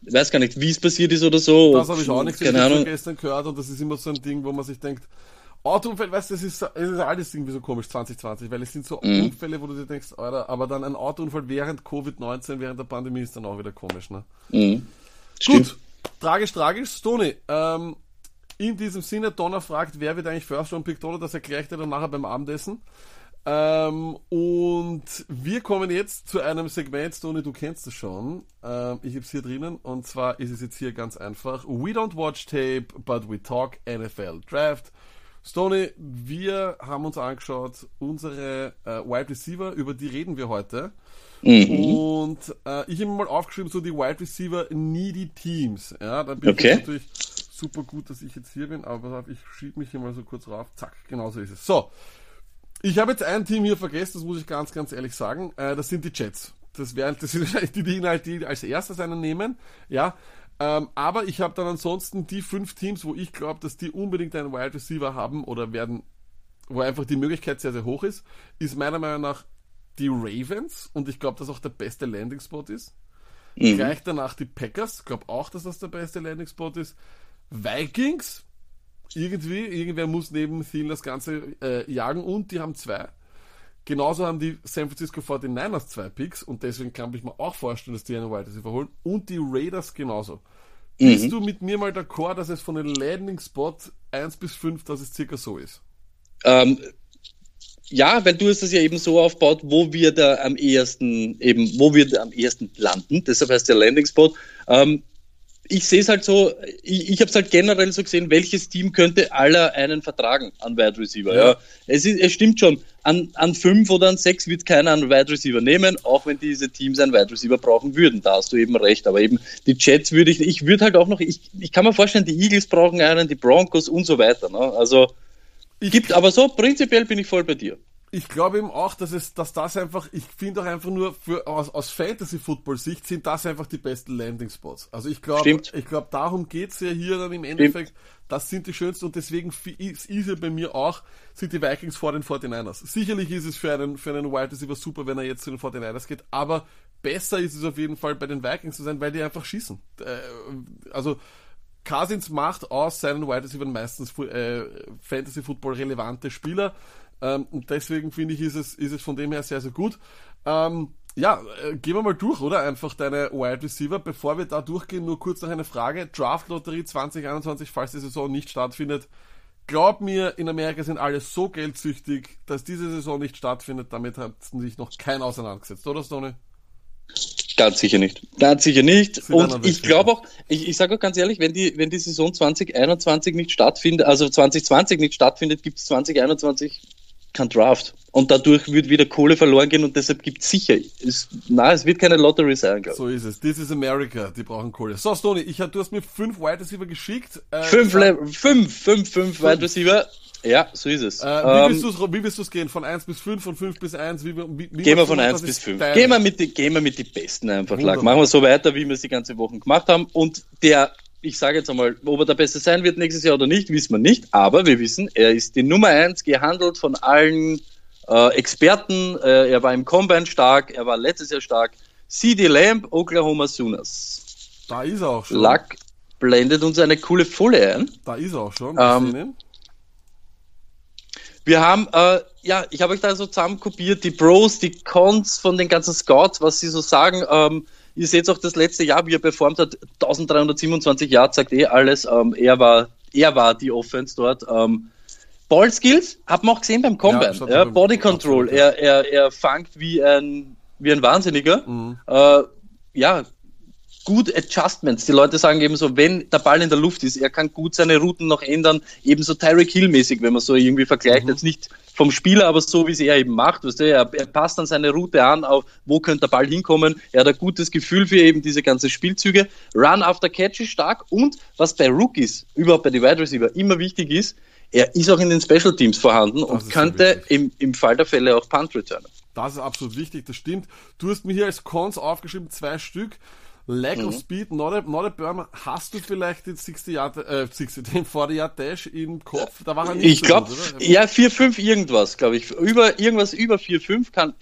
Ich weiß gar nicht, wie es passiert ist oder so. Das habe ich auch nicht keine Ahnung. gestern gehört und das ist immer so ein Ding, wo man sich denkt, Autounfall, weißt du, das ist, das ist alles irgendwie so komisch 2020, weil es sind so mhm. Unfälle, wo du dir denkst, Alter, aber dann ein Autounfall während Covid-19, während der Pandemie ist dann auch wieder komisch, ne? Mhm. Gut, tragisch, tragisch. Stony, ähm, in diesem Sinne, Donner fragt, wer wird eigentlich First Round Pick Donner, das erkläre ich dir dann nachher beim Abendessen. Ähm, und wir kommen jetzt zu einem Segment, Tony, du kennst es schon. Ähm, ich habe es hier drinnen und zwar ist es jetzt hier ganz einfach. We don't watch tape, but we talk NFL Draft. Stoney, wir haben uns angeschaut, unsere äh, Wide Receiver, über die reden wir heute. Mhm. Und äh, ich habe mal aufgeschrieben, so die Wide Receiver Needy Teams. Ja, da bin okay. ich natürlich super gut, dass ich jetzt hier bin, aber ich schiebe mich hier mal so kurz rauf. Zack, genau so ist es. So, ich habe jetzt ein Team hier vergessen, das muss ich ganz, ganz ehrlich sagen. Äh, das sind die Jets. Das, wären, das sind wahrscheinlich die, die, die als erstes einen nehmen. Ja, ähm, aber ich habe dann ansonsten die fünf Teams, wo ich glaube, dass die unbedingt einen Wide Receiver haben oder werden, wo einfach die Möglichkeit sehr, sehr hoch ist, ist meiner Meinung nach die Ravens und ich glaube, dass auch der beste Landing Spot ist. Mhm. Gleich danach die Packers, glaube auch, dass das der beste Landing Spot ist. Vikings, irgendwie, irgendwer muss neben Thielen das Ganze äh, jagen und die haben zwei. Genauso haben die San Francisco 49ers zwei Picks und deswegen kann ich mir auch vorstellen, dass die einen Wide Receiver holen. Und die Raiders genauso. Mhm. Bist du mit mir mal d'accord, dass es von den Landing Spot 1 bis 5, dass es circa so ist? Ähm, ja, weil du hast das ja eben so aufgebaut, wo wir da am ehesten eben, wo wir da am ehesten landen. Deshalb heißt der Landing Spot. Ähm, ich sehe es halt so, ich, ich habe es halt generell so gesehen, welches Team könnte aller einen vertragen an Wide Receiver. Ja. ja. Es, ist, es stimmt schon, an, an fünf oder an sechs wird keiner einen Wide Receiver nehmen, auch wenn diese Teams einen Wide Receiver brauchen würden. Da hast du eben recht. Aber eben die Jets würde ich, ich würde halt auch noch, ich, ich kann mir vorstellen, die Eagles brauchen einen, die Broncos und so weiter. Ne? Also gibt, aber so prinzipiell bin ich voll bei dir ich glaube eben auch, dass es, dass das einfach, ich finde auch einfach nur für, aus, aus Fantasy-Football-Sicht sind das einfach die besten Landing-Spots. Also ich glaube, ich glaube, darum geht's ja hier dann im Endeffekt. Stimmt. Das sind die schönsten und deswegen ist, ist ja bei mir auch, sind die Vikings vor den 49ers. Sicherlich ist es für einen, für einen Wild Receiver super, wenn er jetzt zu den 49ers geht, aber besser ist es auf jeden Fall bei den Vikings zu sein, weil die einfach schießen. Äh, also, Cousins macht aus seinen Wide Receiver meistens äh, Fantasy Football relevante Spieler. Ähm, und deswegen finde ich, ist es, ist es von dem her sehr, sehr gut. Ähm, ja, äh, gehen wir mal durch, oder? Einfach deine Wide Receiver. Bevor wir da durchgehen, nur kurz noch eine Frage. Draft Lotterie 2021, falls die Saison nicht stattfindet. Glaub mir, in Amerika sind alle so geldsüchtig, dass diese Saison nicht stattfindet. Damit hat sich noch kein auseinandergesetzt, oder Stone? Ganz sicher nicht. Ganz sicher nicht. Und ich glaube auch, ich, ich sage auch ganz ehrlich, wenn die, wenn die Saison 2021 nicht stattfindet, also 2020 nicht stattfindet, gibt es 2021 kein Draft. Und dadurch wird wieder Kohle verloren gehen und deshalb gibt es sicher. Ist, na, es wird keine Lottery sein, glaube ich. So ist es. This is America. Die brauchen Kohle. So, Stoney, ich, du hast mir fünf Wide Receiver geschickt. Äh, fünf, fünf, fünf, fünf, fünf Wide Receiver. Ja, so ist es. Äh, wie, willst willst du es gehen? Von 1 bis 5, von 5 bis 1? Wie, wie, wie gehen wir von 1 bis 5. Gehen wir, mit die, gehen wir mit den Besten einfach. Machen wir so weiter, wie wir es die ganze Woche gemacht haben. Und der ich sage jetzt einmal, ob er der Beste sein wird nächstes Jahr oder nicht, wissen wir nicht. Aber wir wissen, er ist die Nummer eins gehandelt von allen äh, Experten. Äh, er war im Combine stark, er war letztes Jahr stark. CD Lamb, Oklahoma Sooners. Da ist er auch schon. Luck blendet uns eine coole Folie ein. Da ist er auch schon. Ähm, wir haben, äh, ja, ich habe euch da so zusammen kopiert, die Pros, die Cons von den ganzen Scouts, was sie so sagen. Ähm, ihr seht auch das letzte Jahr, wie er performt hat, 1327 Yards, sagt eh alles. Ähm, er, war, er war die Offense dort. Ähm, Ball Skills, hat man auch gesehen beim Combine. Ja, Ja, Body Control, absolut, ja. er, er, er fangt wie ein, wie ein Wahnsinniger. Mhm. Äh, ja, gut Adjustments. Die Leute sagen eben so, wenn der Ball in der Luft ist, er kann gut seine Routen noch ändern, ebenso Tyreek Hill-mäßig, wenn man so irgendwie vergleicht, jetzt nicht vom Spieler, aber so wie es er eben macht, weißt du, er, er passt dann seine Route an, auf wo könnte der Ball hinkommen, er hat ein gutes Gefühl für eben diese ganzen Spielzüge, Run after Catch ist stark und was bei Rookies, überhaupt bei den Wide Receiver immer wichtig ist, er ist auch in den Special Teams vorhanden ist und so könnte wichtig. im, im Fall der Fälle auch Punt returnen. Das ist absolut wichtig, das stimmt. Du hast mir hier als Cons aufgeschrieben, zwei Stück. Lack Mhm. of Speed, not a, not a Burner. Hast du vielleicht den 60 Yard, äh, 60, den 40 Yard Dash im Kopf? Da war er nicht Ich so glaube, ja, 4-5 irgendwas, glaube ich. Über, irgendwas über 4-5 kann,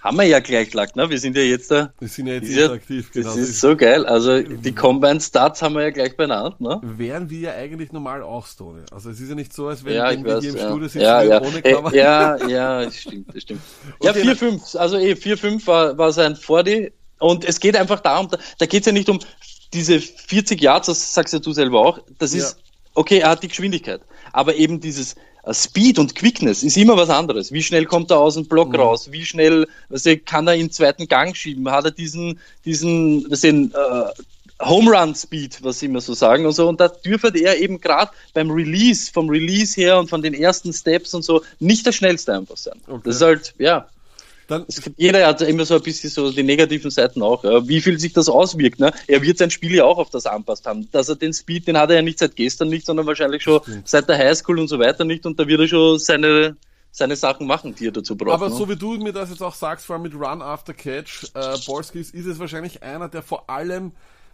haben wir ja gleich lag, ne? Wir sind ja jetzt da. Wir sind ja jetzt ist ja- interaktiv, genau. Das ist so geil. Also, die Combine Stats haben wir ja gleich benannt, ne? Wären wir ja eigentlich normal auch Stone. Also es ist ja nicht so, als wenn, Ja, wir weiß. hier im Ja, Studio sitzen ja, ja. ohne Äh, Kamera. ja, ja, das stimmt, das stimmt. [LAUGHS] Ja, Okay, 4-5, also eh, 4-5 war, war sein 40. Und es geht einfach darum, da, da geht es ja nicht um diese 40 Yards, das sagst ja du selber auch. Das ist, Ja. okay, er hat die Geschwindigkeit. Aber eben dieses äh, Speed und Quickness ist immer was anderes. Wie schnell kommt er aus dem Mhm. Block raus? Wie schnell du, kann er in den zweiten Gang schieben? Hat er diesen, diesen, was den, äh, Home Run Speed, was sie immer so sagen und so. Und da dürfte er eben gerade beim Release, vom Release her und von den ersten Steps und so, nicht der schnellste einfach sein. Okay. Das ist halt, ja. Dann, Es jeder hat immer so ein bisschen so die negativen Seiten auch. Wie viel sich das auswirkt. Ne? Er wird sein Spiel ja auch auf das anpasst haben. Dass er den Speed, den hat er ja nicht seit gestern nicht, sondern wahrscheinlich schon seit der Highschool und so weiter nicht. Und da wird er schon seine, seine Sachen machen, die er dazu braucht. aber ne? so wie du mir das jetzt auch sagst, vor allem mit Run After Catch, äh, Ballskis, ist es wahrscheinlich einer, der vor allem,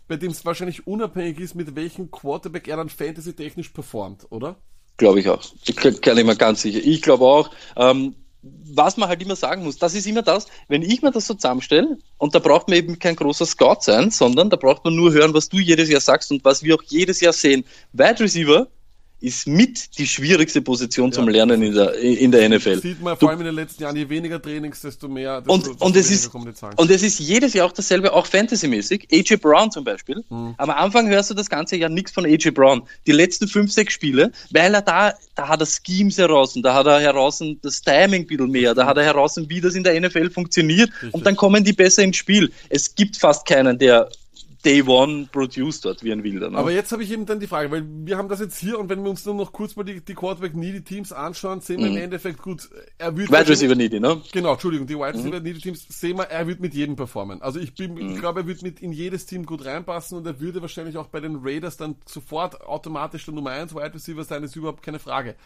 bei dem es wahrscheinlich unabhängig ist, mit welchem Quarterback er dann fantasy-technisch performt, oder? Glaube ich auch. Ich kann kann ich mir ganz sicher. Ich glaube auch. Ähm, was man halt immer sagen muss, das ist immer das, wenn ich mir das so zusammenstelle, und da braucht man eben kein großer Scout sein, sondern da braucht man nur hören, was du jedes Jahr sagst und was wir auch jedes Jahr sehen. Wide Receiver ist mit die schwierigste Position zum Ja. Lernen in der, in der NFL. Sieht man vor allem in den letzten Jahren, je weniger Trainings, desto mehr, desto, und, desto und, es ist, und es ist jedes Jahr auch dasselbe, auch fantasymäßig. AJ Brown zum Beispiel. Mhm. Am Anfang hörst du das ganze Jahr nichts von AJ Brown. Die letzten fünf, sechs Spiele, weil er da, da hat er Schemes heraus, da hat er heraus das Timing ein bisschen mehr, da hat er heraus, wie das in der NFL funktioniert und dann kommen die besser ins Spiel. Es gibt fast keinen, der Day One produced dort wie ein Wilder. Ne? Aber jetzt habe ich eben dann die Frage, weil wir haben das jetzt hier und wenn wir uns nur noch kurz mal die, die Quarterback Needy Teams anschauen, sehen wir im Endeffekt gut, er wird Mhm. Wide Receiver Needy, ne? Genau, Entschuldigung, die Wide Mhm. Receiver Needy Teams sehen wir, er wird mit jedem performen. Also ich bin, ich glaube, er wird mit in jedes Team gut reinpassen und er würde wahrscheinlich auch bei den Raiders dann sofort automatisch der Nummer 1 Wide Receiver sein, ist überhaupt keine Frage.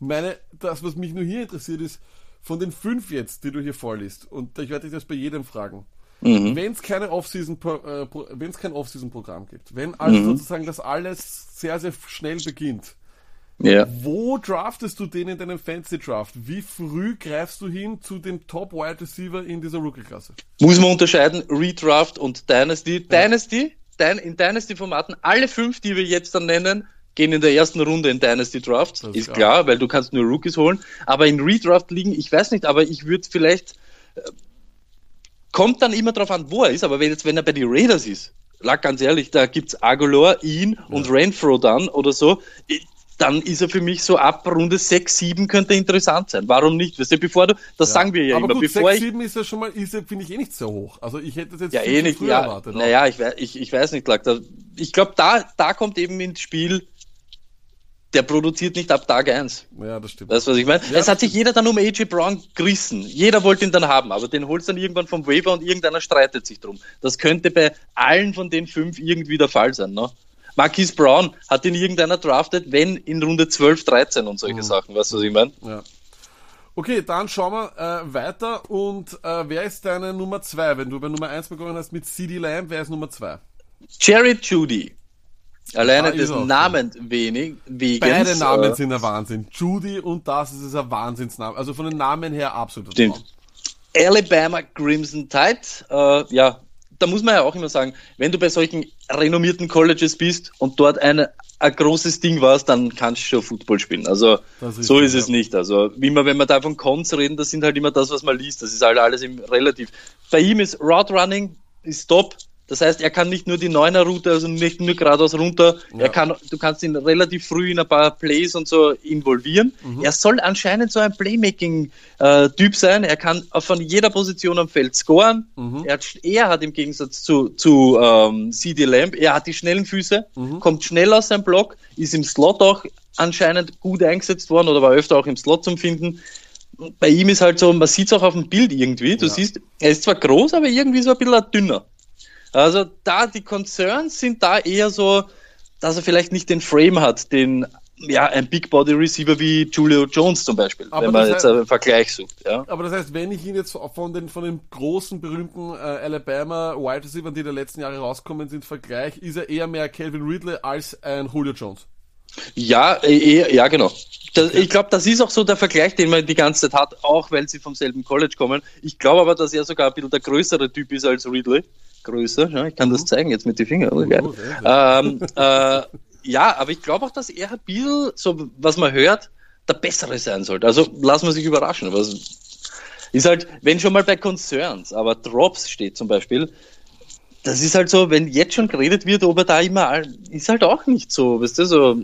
Meine, das, was mich nur hier interessiert, ist, von den fünf jetzt, die du hier vorliest, und ich werde dich das bei jedem fragen, Mhm. wenn es keine Off-Season, äh, Pro- wenn es kein Off-Season-Programm gibt, wenn also Mhm. sozusagen das alles sehr, sehr schnell beginnt, Ja. wo draftest du den in deinem Fantasy Draft? Wie früh greifst du hin zu dem Top Wide Receiver in dieser Rookie-Klasse? Muss man unterscheiden, Redraft und Dynasty. Dynasty, Dyn in Dynasty-Formaten, alle fünf, die wir jetzt dann nennen, gehen in der ersten Runde in Dynasty Draft. Das ist Ist klar. klar, weil du kannst nur Rookies holen. Aber in Redraft liegen, ich weiß nicht, aber ich würde vielleicht, äh, kommt dann immer drauf an, wo er ist, aber wenn jetzt, wenn er bei den Raiders ist, lag ganz ehrlich, da gibt's Agolor, ihn und Renfro dann oder so, dann ist er für mich so ab Runde 6, 7 könnte interessant sein. Warum nicht? Weißt du, bevor du, das sagen wir ja Aber immer, gut, bevor 6, ich 7 ist ja schon mal, ist ja, finde ich eh nicht so hoch. Also ich hätte das jetzt Ja, eh nicht. früher Ja, erwartet. naja, ich, ich, ich weiß nicht, Clark. Da, ich glaube, da, da kommt eben ins Spiel, der produziert nicht ab Tag 1. Ja, das stimmt. Weißt du, was ich meine? Ja, es hat sich jeder dann um AJ Brown gerissen. Jeder wollte ihn dann haben, aber den holst dann irgendwann vom Waiver und irgendeiner streitet sich drum. Das könnte bei allen von den fünf irgendwie der Fall sein. Ne? Marquise Brown hat ihn irgendeiner draftet, wenn in Runde 12, 13 und Mhm. solche Sachen. Weißt du, was ich meine? Ja. Okay, dann schauen wir äh, weiter. Und äh, wer ist deine Nummer 2? Wenn du bei Nummer 1 begonnen hast mit CD Lamb, wer ist Nummer 2? Jared Judy. Alleine ist des Namens wenig, wegen. Beide Namen sind ein Wahnsinn. Judy und das ist ein Wahnsinnsname. Also von den Namen her absolut. Stimmt. Alabama Crimson Tide, äh, ja, da muss man ja auch immer sagen, wenn du bei solchen renommierten Colleges bist und dort ein, ein großes Ding warst, dann kannst du schon Football spielen. Also ist so ist es ja. nicht. Also wie man, wenn wir da von Cons reden, das sind halt immer das, was man liest. Das ist halt alles im relativ. Bei ihm ist Route Running ist top. Das heißt, er kann nicht nur die Neuner-Route, also nicht nur geradeaus runter, Ja. er kann, du kannst ihn relativ früh in ein paar Plays und so involvieren. Mhm. Er soll anscheinend so ein Playmaking-Typ sein. Er kann von jeder Position am Feld scoren. Mhm. Er, hat, er hat im Gegensatz zu, zu ähm, CD Lamb, er hat die schnellen Füße, Mhm. kommt schnell aus seinem Block, ist im Slot auch anscheinend gut eingesetzt worden oder war öfter auch im Slot zum Finden. Bei ihm ist halt so, man sieht es auch auf dem Bild irgendwie. Du Ja. siehst, er ist zwar groß, aber irgendwie so ein bisschen dünner. Also da die Concerns sind da eher so, dass er vielleicht nicht den Frame hat, den ja ein Big Body Receiver wie Julio Jones zum Beispiel, Aber wenn man jetzt heißt- einen Vergleich sucht. Ja. Aber das heißt, wenn ich ihn jetzt von den, von den großen, berühmten äh, Alabama Wide Receivers, die der letzten Jahre rauskommen sind, vergleiche, ist er eher mehr Calvin Ridley als ein Julio Jones. Ja, eh, ja, genau. Das, Ich glaube, das ist auch so der Vergleich, den man die ganze Zeit hat, auch weil sie vom selben College kommen. Ich glaube aber, dass er sogar ein bisschen der größere Typ ist als Ridley. Größer, ja, ich kann das zeigen jetzt mit den Fingern. Oh, geil. Ähm, äh, ja, aber ich glaube auch, dass er ein bisschen, so was man hört, der Bessere sein sollte. Also lassen wir sich überraschen. Es ist halt, wenn schon mal bei Concerns, aber Drops steht zum Beispiel, das ist halt so, wenn jetzt schon geredet wird, ob er da immer, ist halt auch nicht so, weißt du, so.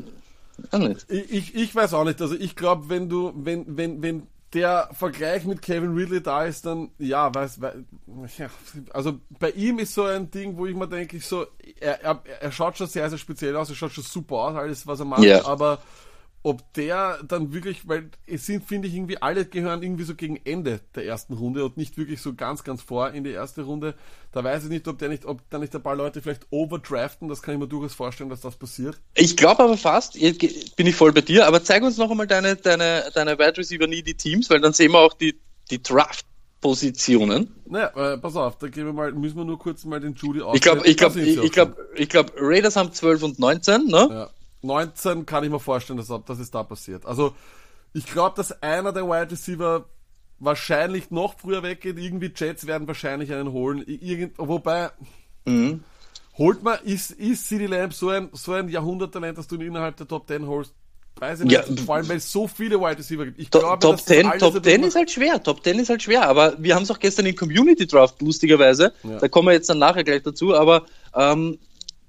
Ich, ich, ich weiß auch nicht. Also ich glaube, wenn du, wenn, wenn, wenn der Vergleich mit Kevin Ridley da ist, dann ja, weiß, weiß ja, also bei ihm ist so ein Ding, wo ich mir denke, ich so, er, er, er schaut schon sehr, sehr speziell aus, er schaut schon super aus, alles was er macht, Ja. aber ob der dann wirklich, weil es sind, finde ich, irgendwie alle gehören irgendwie so gegen Ende der ersten Runde und nicht wirklich so ganz, ganz vor in die erste Runde. Da weiß ich nicht, ob der nicht, ob da nicht ein paar Leute vielleicht overdraften, das kann ich mir durchaus vorstellen, dass das passiert. Ich glaube aber fast, jetzt bin ich voll bei dir, aber zeig uns noch einmal deine, deine, deine Wide Receiver Needy Teams, weil dann sehen wir auch die, die Draft-Positionen. Naja, äh, pass auf, da gehen wir mal, müssen wir nur kurz mal den Judy aus. Ich glaube, ich glaube, ich, ich glaube, ich glaube, Raiders haben 12 und 19, ne? Ja. 19 kann ich mir vorstellen, dass, dass es da passiert. Also, ich glaube, dass einer der Wide Receiver wahrscheinlich noch früher weggeht. Irgendwie Jets werden wahrscheinlich einen holen. Irgend, wobei, Mhm. holt man, ist, ist CD Lamb so ein, so ein Jahrhunderttalent, dass du ihn innerhalb der Top 10 holst? Weiß ich nicht. Ja. Vor allem, weil es so viele Wide Receiver gibt. Ich To- glaube, Top dass das 10, alles Top ein 10 bisschen- ist halt schwer. Top 10 ist halt schwer, aber wir haben es auch gestern im Community Draft, lustigerweise. Ja. Da kommen wir jetzt dann nachher gleich dazu, aber ähm,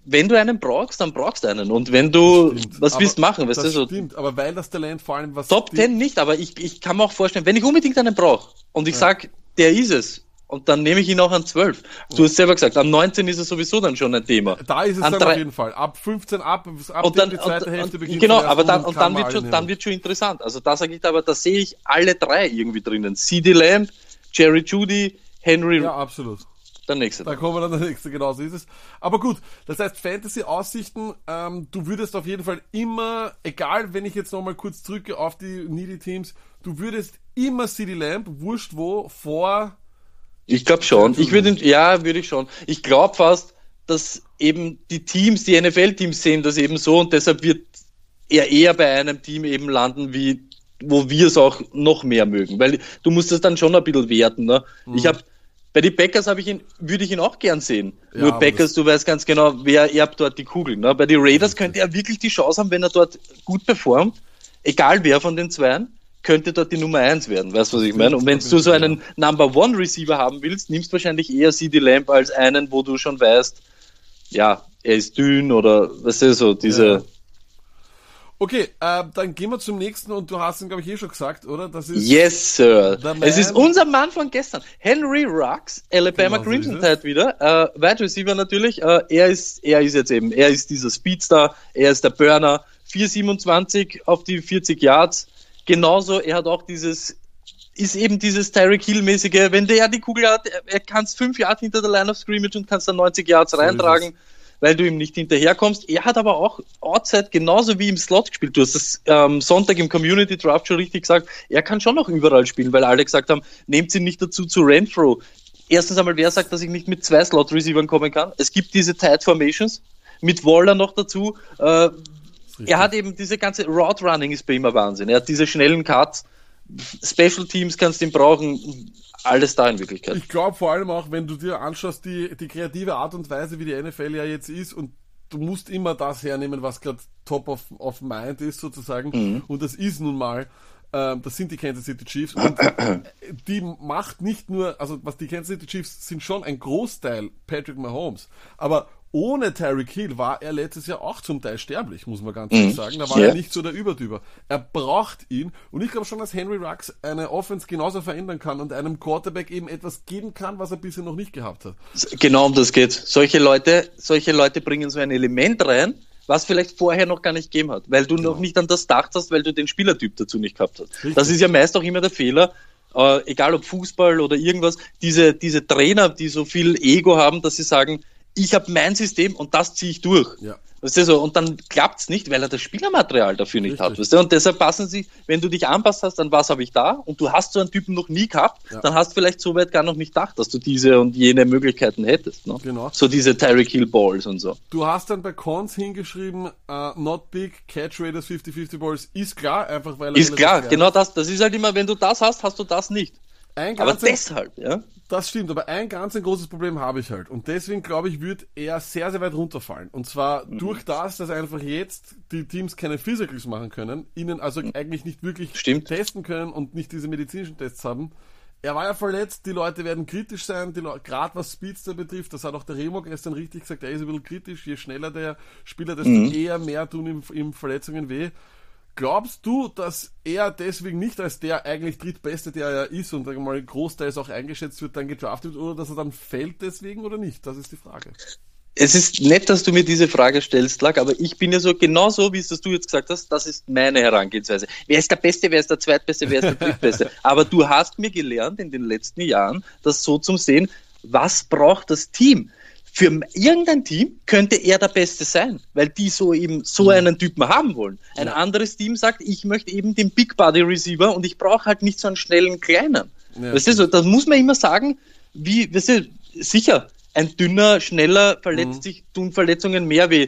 wenn du einen brauchst, dann brauchst du einen. Und wenn du, was willst machen? Weißt du, das so, stimmt, aber weil das Talent vor allem was Top die- 10 nicht, aber ich, ich kann mir auch vorstellen, wenn ich unbedingt einen brauche und ich sag, der ist es, und dann nehme ich ihn auch an 12. Du hast selber gesagt, am 19 ist es sowieso dann schon ein Thema. Da ist es An dann drei- auf jeden Fall. Ab 15 ab, ab und dann, die zweite und, Hälfte beginnt. genau, aber dann, und dann wird, schon, dann wird schon interessant. Also da sage ich aber, da sehe ich alle drei irgendwie drinnen. CD Lamb, Jerry Judy, Henry, Ja, absolut. Der nächste. Da kommen wir dann der nächste, genau so ist es. Aber gut, das heißt Fantasy-Aussichten, ähm, du würdest auf jeden Fall immer, egal, wenn ich jetzt nochmal kurz drücke auf die Needy Teams, du würdest immer CD Lamp, wurscht wo, vor, Ich glaube schon. Ich würde, ja, würde ich schon. Ich glaube fast, dass eben die Teams, die NFL-Teams sehen das eben so und deshalb wird er eher bei einem Team eben landen, wie wo wir es auch noch mehr mögen, weil du musst das dann schon ein bisschen werten. Ne? Mhm. Ich habe bei den Packers habe ich ihn, würde ich ihn auch gern sehen. Ja, Nur Packers, du weißt ganz genau, wer erbt dort die Kugeln. Ne? Bei den Raiders könnte er wirklich die Chance haben, wenn er dort gut performt, egal wer von den zweien, könnte dort die Nummer eins werden. Weißt du, was ich meine? Und wenn du so einen Number One Receiver haben willst, nimmst du wahrscheinlich eher CD Lamp als einen, wo du schon weißt, ja, er ist dünn oder was ist so, diese. Ja. Okay, äh, dann gehen wir zum nächsten und du hast ihn, glaube ich, eh schon gesagt, oder? Das ist Yes, Sir. Es ist unser Mann von gestern. Henry Rux, Alabama Genau so Crimson ist es. Tide wieder. Äh, Wide Receiver natürlich. Äh, er ist, er ist jetzt eben, er ist dieser Speedstar, er ist der Burner. 4,27 auf die 40 Yards. Genauso, er hat auch dieses, ist eben dieses Tyreek Hill-mäßige, wenn der die Kugel hat, er, er kann es 5 Yards hinter der Line of Scrimmage und kannst dann 90 Yards ist reintragen weil du ihm nicht hinterherkommst. Er hat aber auch Outside genauso wie im Slot gespielt. Du hast das ähm, Sonntag im Community Draft schon richtig gesagt. Er kann schon noch überall spielen, weil alle gesagt haben, nehmt ihn nicht dazu zu Renfro. Erstens einmal, wer sagt, dass ich nicht mit zwei Slot-Receivern kommen kann? Es gibt diese Tight Formations. mit Waller noch dazu. Äh, er hat eben diese ganze Route Running ist bei ihm ein Wahnsinn. Er hat diese schnellen Cuts. Special Teams kannst du ihn brauchen. Alles da in Wirklichkeit. Ich glaube vor allem auch, wenn du dir anschaust, die, die kreative Art und Weise, wie die NFL ja jetzt ist und du musst immer das hernehmen, was gerade top of, of mind ist sozusagen. Mhm. Und das ist nun mal ähm, das sind die Kansas City Chiefs [CLEARS THROAT] und die macht nicht nur, also was die Kansas City Chiefs sind schon ein Großteil Patrick Mahomes, aber ohne Tyreek Hill war er letztes Jahr auch zum Teil sterblich, muss man ganz ehrlich mhm. sagen. Da war yeah. er nicht so der Überdüber. Er braucht ihn. Und ich glaube schon, dass Henry Rux eine Offense genauso verändern kann und einem Quarterback eben etwas geben kann, was er bisher noch nicht gehabt hat. Genau um das geht. Solche Leute, solche Leute bringen so ein Element rein, was vielleicht vorher noch gar nicht gegeben hat, weil du genau. noch nicht an das gedacht hast, weil du den Spielertyp dazu nicht gehabt hast. Richtig. Das ist ja meist auch immer der Fehler, äh, egal ob Fußball oder irgendwas, diese, diese Trainer, die so viel Ego haben, dass sie sagen, ich habe mein System und das ziehe ich durch. Ja. Weißt du, so, und dann klappt's nicht, weil er das Spielermaterial dafür nicht Richtig. hat. Weißt du? Und deshalb passen sie, wenn du dich anpasst hast, dann was habe ich da und du hast so einen Typen noch nie gehabt, ja. dann hast du vielleicht so weit gar noch nicht gedacht, dass du diese und jene Möglichkeiten hättest. Ne? Genau. So diese Tyreek Hill Balls und so. Du hast dann bei Cons hingeschrieben, uh, not big, Catch Raiders 50-50 Balls. Ist klar, einfach weil er Ist klar, genau das. Das ist halt immer, wenn du das hast, hast du das nicht. Aber deshalb, ja. Das stimmt, aber ein ganz ein großes Problem habe ich halt. Und deswegen glaube ich, wird er sehr, sehr weit runterfallen. Und zwar mhm. durch das, dass einfach jetzt die Teams keine Physicals machen können, ihnen also mhm. eigentlich nicht wirklich stimmt. testen können und nicht diese medizinischen Tests haben. Er war ja verletzt, die Leute werden kritisch sein, gerade was Speedster betrifft, das hat auch der Remo gestern richtig gesagt, er ist ein bisschen kritisch, je schneller der Spieler, desto mhm. eher mehr tun ihm, ihm Verletzungen weh. Glaubst du, dass er deswegen nicht als der eigentlich drittbeste, der er ist und mal großteils auch eingeschätzt wird, dann gedraftet wird oder dass er dann fällt deswegen oder nicht? Das ist die Frage. Es ist nett, dass du mir diese Frage stellst, Lack, aber ich bin ja so genauso, wie es das du jetzt gesagt hast, das ist meine Herangehensweise. Wer ist der Beste, wer ist der Zweitbeste, wer ist der Drittbeste? [LAUGHS] aber du hast mir gelernt in den letzten Jahren, das so zum Sehen, was braucht das Team? Für irgendein Team könnte er der Beste sein, weil die so eben so einen Typen haben wollen. Ein ja. anderes Team sagt, ich möchte eben den Big Body Receiver und ich brauche halt nicht so einen schnellen kleinen. Ja, weißt du, so, das muss man immer sagen, wie, weißt du, sicher, ein dünner, schneller verletzt mhm. sich, tun Verletzungen mehr weh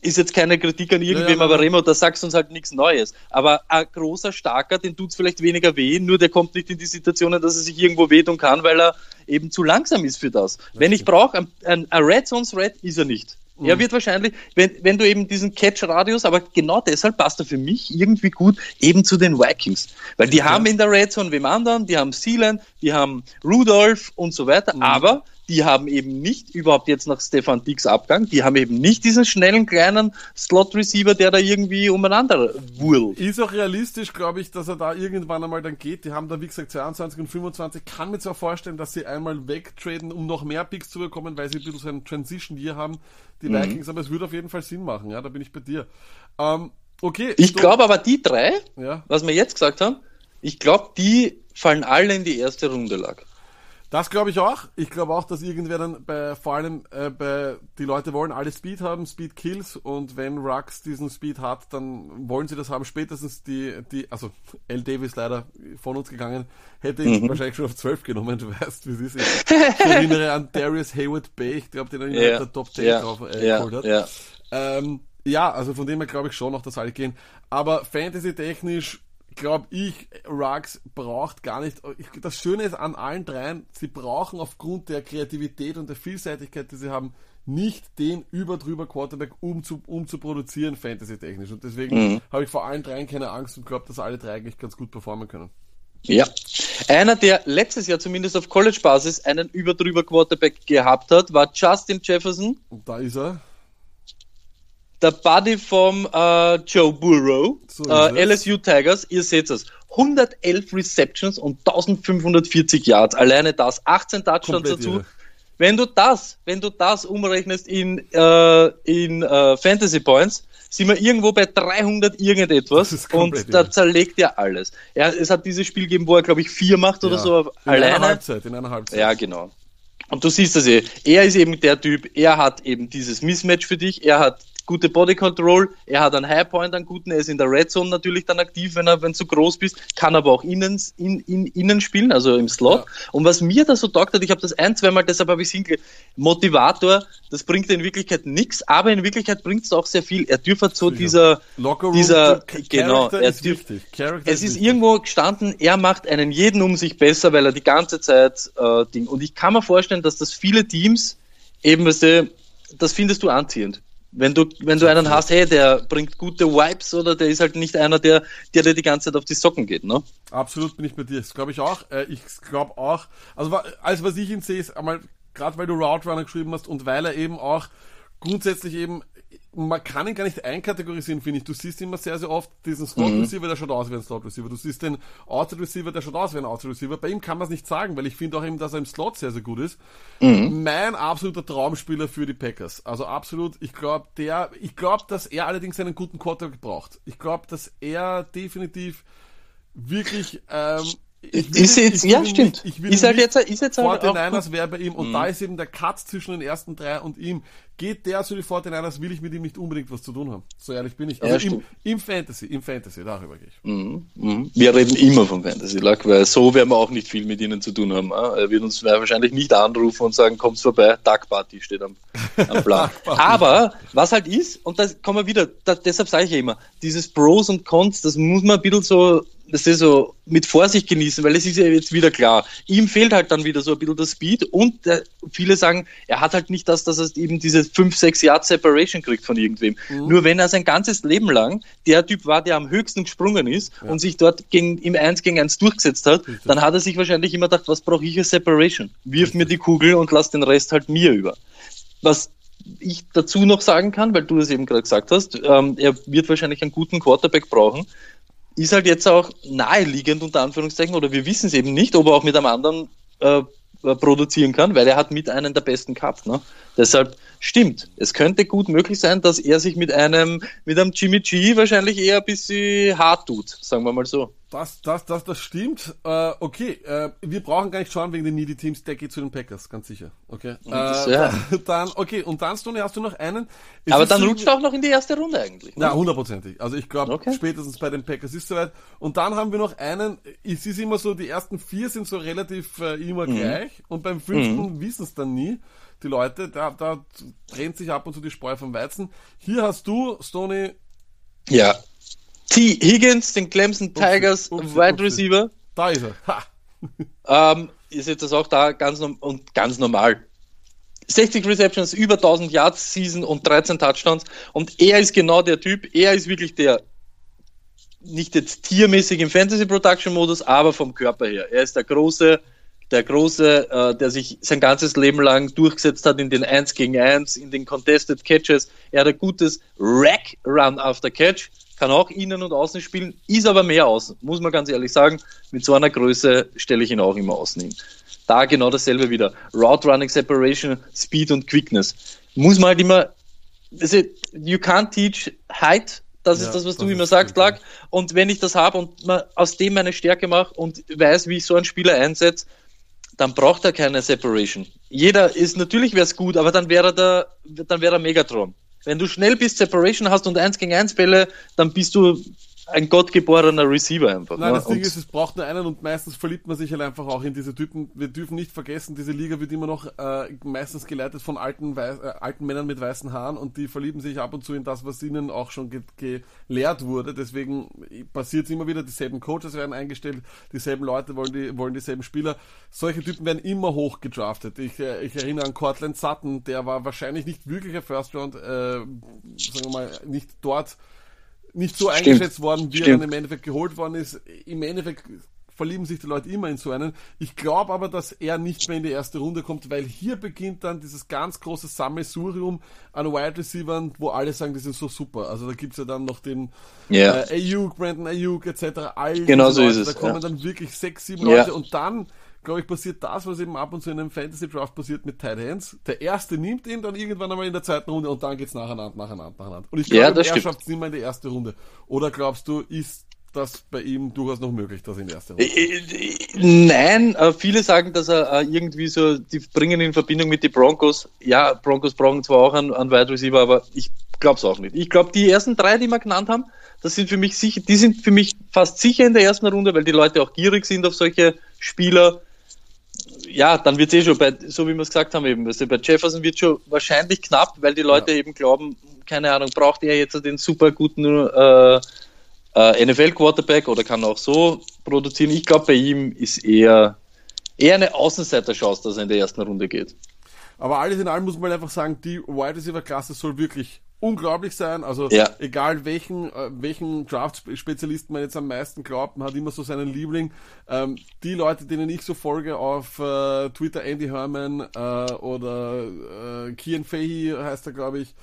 ist jetzt keine Kritik an irgendwem, ja, aber Remo, da sagst du uns halt nichts Neues. Aber ein großer, starker, den tut es vielleicht weniger weh, nur der kommt nicht in die Situationen, dass er sich irgendwo wehtun kann, weil er eben zu langsam ist für das. das wenn ich brauche, ein, ein, ein Red Zones Red ist er nicht. Mhm. Er wird wahrscheinlich, wenn, wenn du eben diesen Catch-Radius, aber genau deshalb passt er für mich irgendwie gut eben zu den Vikings. Weil die ja. haben in der Red Zone wem anderen, die haben Sealand, die haben Rudolph und so weiter, mhm. aber die haben eben nicht, überhaupt jetzt nach Stefan Dix Abgang, die haben eben nicht diesen schnellen kleinen Slot-Receiver, der da irgendwie umeinander wurlt. Ist auch realistisch, glaube ich, dass er da irgendwann einmal dann geht. Die haben da, wie gesagt, 22 und 25. Kann mir zwar vorstellen, dass sie einmal wegtraden, um noch mehr Picks zu bekommen, weil sie ein bisschen so einen Transition hier haben, die mhm. Vikings, aber es würde auf jeden Fall Sinn machen, ja, da bin ich bei dir. Ähm, okay. Ich glaube aber die drei, ja. was wir jetzt gesagt haben, ich glaube, die fallen alle in die erste Runde lag. Das glaube ich auch. Ich glaube auch, dass irgendwer dann bei, vor allem äh, bei, die Leute wollen alle Speed haben, Speed Kills und wenn Rux diesen Speed hat, dann wollen sie das haben. Spätestens die, die, also L. Davis leider von uns gegangen, hätte ich mhm. wahrscheinlich schon auf 12 genommen, [LAUGHS] du weißt, wie es ist. Ich erinnere an Darius Hayward Bay, ich glaube, den er yeah. der Top 10 yeah. drauf äh, yeah. geholt hat. Yeah. Ähm, ja, also von dem her glaube ich schon noch, dass alle gehen. Aber Fantasy-technisch glaube ich, Ruggs braucht gar nicht. Das Schöne ist an allen dreien, sie brauchen aufgrund der Kreativität und der Vielseitigkeit, die sie haben, nicht den überdrüber Quarterback, um zu, um zu produzieren, fantasy-technisch. Und deswegen mhm. habe ich vor allen dreien keine Angst und glaube, dass alle drei eigentlich ganz gut performen können. Ja. Einer, der letztes Jahr zumindest auf College-Basis einen überdrüber Quarterback gehabt hat, war Justin Jefferson. Und da ist er der Buddy vom äh, Joe Burrow, so äh, LSU Tigers, ihr seht es. 111 Receptions und 1540 Yards. Alleine das. 18 Touchdowns dazu. Irre. Wenn du das, wenn du das umrechnest in, äh, in äh, Fantasy Points, sind wir irgendwo bei 300 irgendetwas und da zerlegt er alles. Er, es hat dieses Spiel gegeben, wo er, glaube ich, vier macht oder ja. so in alleine. Einer Halbzeit, in einer Halbzeit. Ja, genau. Und du siehst das eh. Er ist eben der Typ, er hat eben dieses Mismatch für dich, er hat gute Body Control, er hat einen High Point, einen guten, er ist in der Red Zone natürlich dann aktiv, wenn er, wenn du groß bist, kann aber auch innen, in, in, innen spielen, also im Slot. Ja. Und was mir da so taugt hat, ich habe das ein, zweimal, deshalb habe ich Single, Motivator, das bringt in Wirklichkeit nichts, aber in Wirklichkeit bringt es auch sehr viel. Er dürfte so dieser, dieser, genau, er dürf, es ist irgendwo gestanden, er macht einen jeden um sich besser, weil er die ganze Zeit äh, Ding. Und ich kann mir vorstellen, dass das viele Teams eben, weißt du, das findest du anziehend. Wenn du, wenn du einen hast, hey, der bringt gute Vibes oder der ist halt nicht einer, der, der dir die ganze Zeit auf die Socken geht, ne? Absolut bin ich bei dir. Das glaube ich auch. Äh, ich glaube auch, also alles, was ich ihn sehe, ist einmal, gerade weil du Route Runner geschrieben hast und weil er eben auch grundsätzlich eben man kann ihn gar nicht einkategorisieren, finde ich. Du siehst immer sehr, sehr oft diesen Slot mhm. Receiver, der schaut aus wie ein Slot Receiver. Du siehst den Outside Receiver, der schaut aus wie ein Outside Receiver. Bei ihm kann man es nicht sagen, weil ich finde auch eben, dass er im Slot sehr, sehr gut ist. Mhm. Mein absoluter Traumspieler für die Packers. Also absolut, ich glaube, der, ich glaube, dass er allerdings einen guten Quarterback braucht. Ich glaube, dass er definitiv wirklich, ähm, ist jetzt, ja, stimmt. Nicht, ich will ist halt jetzt, ist jetzt halt 49ers wäre bei ihm und mhm. da ist eben der Cut zwischen den ersten drei und ihm. Geht der zu den 49ers, will ich mit ihm nicht unbedingt was zu tun haben. So ehrlich bin ich. Also ja, im, im, Fantasy, im Fantasy, darüber gehe ich. Mhm. Mhm. Wir reden immer vom Fantasy, Luck, weil so werden wir auch nicht viel mit ihnen zu tun haben. Er wird uns wahrscheinlich nicht anrufen und sagen, kommst vorbei, Dark Party steht am, am [LAUGHS] Plan. Aber was halt ist, und da kommen wir wieder, da, deshalb sage ich ja immer, dieses Pros und Cons, das muss man ein bisschen so das ist so mit Vorsicht genießen, weil es ist ja jetzt wieder klar. Ihm fehlt halt dann wieder so ein bisschen der Speed und der, viele sagen, er hat halt nicht das, dass er eben diese 5, 6 Yard Separation kriegt von irgendwem. Mhm. Nur wenn er sein ganzes Leben lang der Typ war, der am höchsten gesprungen ist ja. und sich dort gegen, im 1 gegen 1 durchgesetzt hat, Richtig. dann hat er sich wahrscheinlich immer gedacht, was brauche ich als Separation? Wirf Richtig. mir die Kugel und lass den Rest halt mir über. Was ich dazu noch sagen kann, weil du es eben gerade gesagt hast, ähm, er wird wahrscheinlich einen guten Quarterback brauchen ist halt jetzt auch naheliegend unter Anführungszeichen, oder wir wissen es eben nicht, ob er auch mit einem anderen äh, produzieren kann, weil er hat mit einem der besten gehabt. Ne? Deshalb stimmt, es könnte gut möglich sein, dass er sich mit einem, mit einem Jimmy G wahrscheinlich eher ein bisschen hart tut, sagen wir mal so. Das, das, das, das stimmt. Äh, okay, äh, wir brauchen gar nicht schauen wegen den Needy Teams, der geht zu den Packers, ganz sicher. Okay. Äh, ja. [LAUGHS] Dann, okay, und dann, Stoney, hast du noch einen? Es Aber dann rutscht du auch noch in die erste Runde eigentlich. Ne? Ja, hundertprozentig. Also ich glaube, okay. spätestens bei den Packers ist soweit. Und dann haben wir noch einen, es ist immer so, die ersten vier sind so relativ äh, immer mhm. gleich und beim fünften mhm. wissen es dann nie die Leute, da, da trennt sich ab und zu die Spreu vom Weizen. Hier hast du, Stoney. Ja. T. Higgins, den Clemson Tigers upsi, upsi, Wide upsi. Receiver. Da ist er. Ähm, ihr seht das auch da ganz, und ganz normal. 60 Receptions, über 1000 Yards Season und 13 Touchdowns. Und er ist genau der Typ. Er ist wirklich der, nicht jetzt tiermäßig im Fantasy Production Modus, aber vom Körper her. Er ist der große, der Große, äh, der sich sein ganzes Leben lang durchgesetzt hat in den 1 gegen 1, in den Contested Catches. Er hat ein gutes Rack Run after Catch, kann auch innen und außen spielen, ist aber mehr außen, muss man ganz ehrlich sagen. Mit so einer Größe stelle ich ihn auch immer außen hin. Da genau dasselbe wieder. Route Running, Separation, Speed und Quickness. Muss man halt immer, you can't teach height, das ja, ist das, was du immer sagst, Lack. Und wenn ich das habe und aus dem meine Stärke mache und weiß, wie ich so einen Spieler einsetze, dann braucht er keine Separation. Jeder ist, natürlich wäre es gut, aber dann wäre der, dann wäre er Megatron. Wenn du schnell bist, Separation hast und 1 gegen 1 Bälle, dann bist du ein gottgeborener Receiver einfach. Nein, ne? das Ding ist, es braucht nur einen und meistens verliebt man sich halt einfach auch in diese Typen. Wir dürfen nicht vergessen, diese Liga wird immer noch äh, meistens geleitet von alten, äh, alten Männern mit weißen Haaren und die verlieben sich ab und zu in das, was ihnen auch schon ge gelehrt wurde. Deswegen passiert es immer wieder, dieselben Coaches werden eingestellt, dieselben Leute wollen, die, wollen dieselben Spieler. Solche Typen werden immer hoch gedraftet. Ich, äh, ich erinnere an Cortland Sutton, der war wahrscheinlich nicht wirklicher First Round, äh, sagen wir mal, nicht dort nicht so Stimmt. eingeschätzt worden, wie Stimmt. er dann im Endeffekt geholt worden ist. Im Endeffekt verlieben sich die Leute immer in so einen. Ich glaube aber, dass er nicht mehr in die erste Runde kommt, weil hier beginnt dann dieses ganz große Sammelsurium an Wide Receivers, wo alle sagen, die sind so super. Also da gibt es ja dann noch den yeah. äh, Ayuk, Brandon Ayuk etc. All genau so Leute. ist es. Da kommen ja. dann wirklich sechs, sieben ja. Leute und dann glaube ich, passiert das, was eben ab und zu in einem Fantasy Draft passiert mit Tight Ends. Der erste nimmt ihn dann irgendwann einmal in der zweiten Runde und dann geht's nacheinander, nacheinander, nacheinander. Und ich glaube, ja, er schafft es nicht mehr in die erste Runde. Oder glaubst du, ist das bei ihm durchaus noch möglich, dass in erste Runde. Äh, Nein, äh, viele sagen, dass er äh, irgendwie so, die bringen ihn in Verbindung mit den Broncos. Ja, Broncos brauchen zwar auch einen, einen Wide Receiver, aber ich glaube es auch nicht. Ich glaube, die ersten drei, die wir genannt haben, das sind für mich sicher, die sind für mich fast sicher in der ersten Runde, weil die Leute auch gierig sind auf solche Spieler. Ja, dann wird es eh schon bei, so wie wir es gesagt haben eben, weißt du, bei Jefferson wird schon wahrscheinlich knapp, weil die Leute Ja. eben glauben, keine Ahnung, braucht er jetzt den super guten äh, äh, NFL-Quarterback oder kann auch so produzieren. Ich glaube, bei ihm ist eher, eher eine Außenseiterchance, dass er in der ersten Runde geht. Aber alles in allem muss man einfach sagen, die Wide Receiver Klasse soll wirklich unglaublich sein. Also Ja. egal welchen, äh, welchen Draft-Spezialisten man jetzt am meisten glaubt, man hat immer so seinen Liebling. Ähm, die Leute, denen ich so folge auf äh, Twitter, Andy Herman äh, oder äh, Kian Fahey heißt er, glaube ich.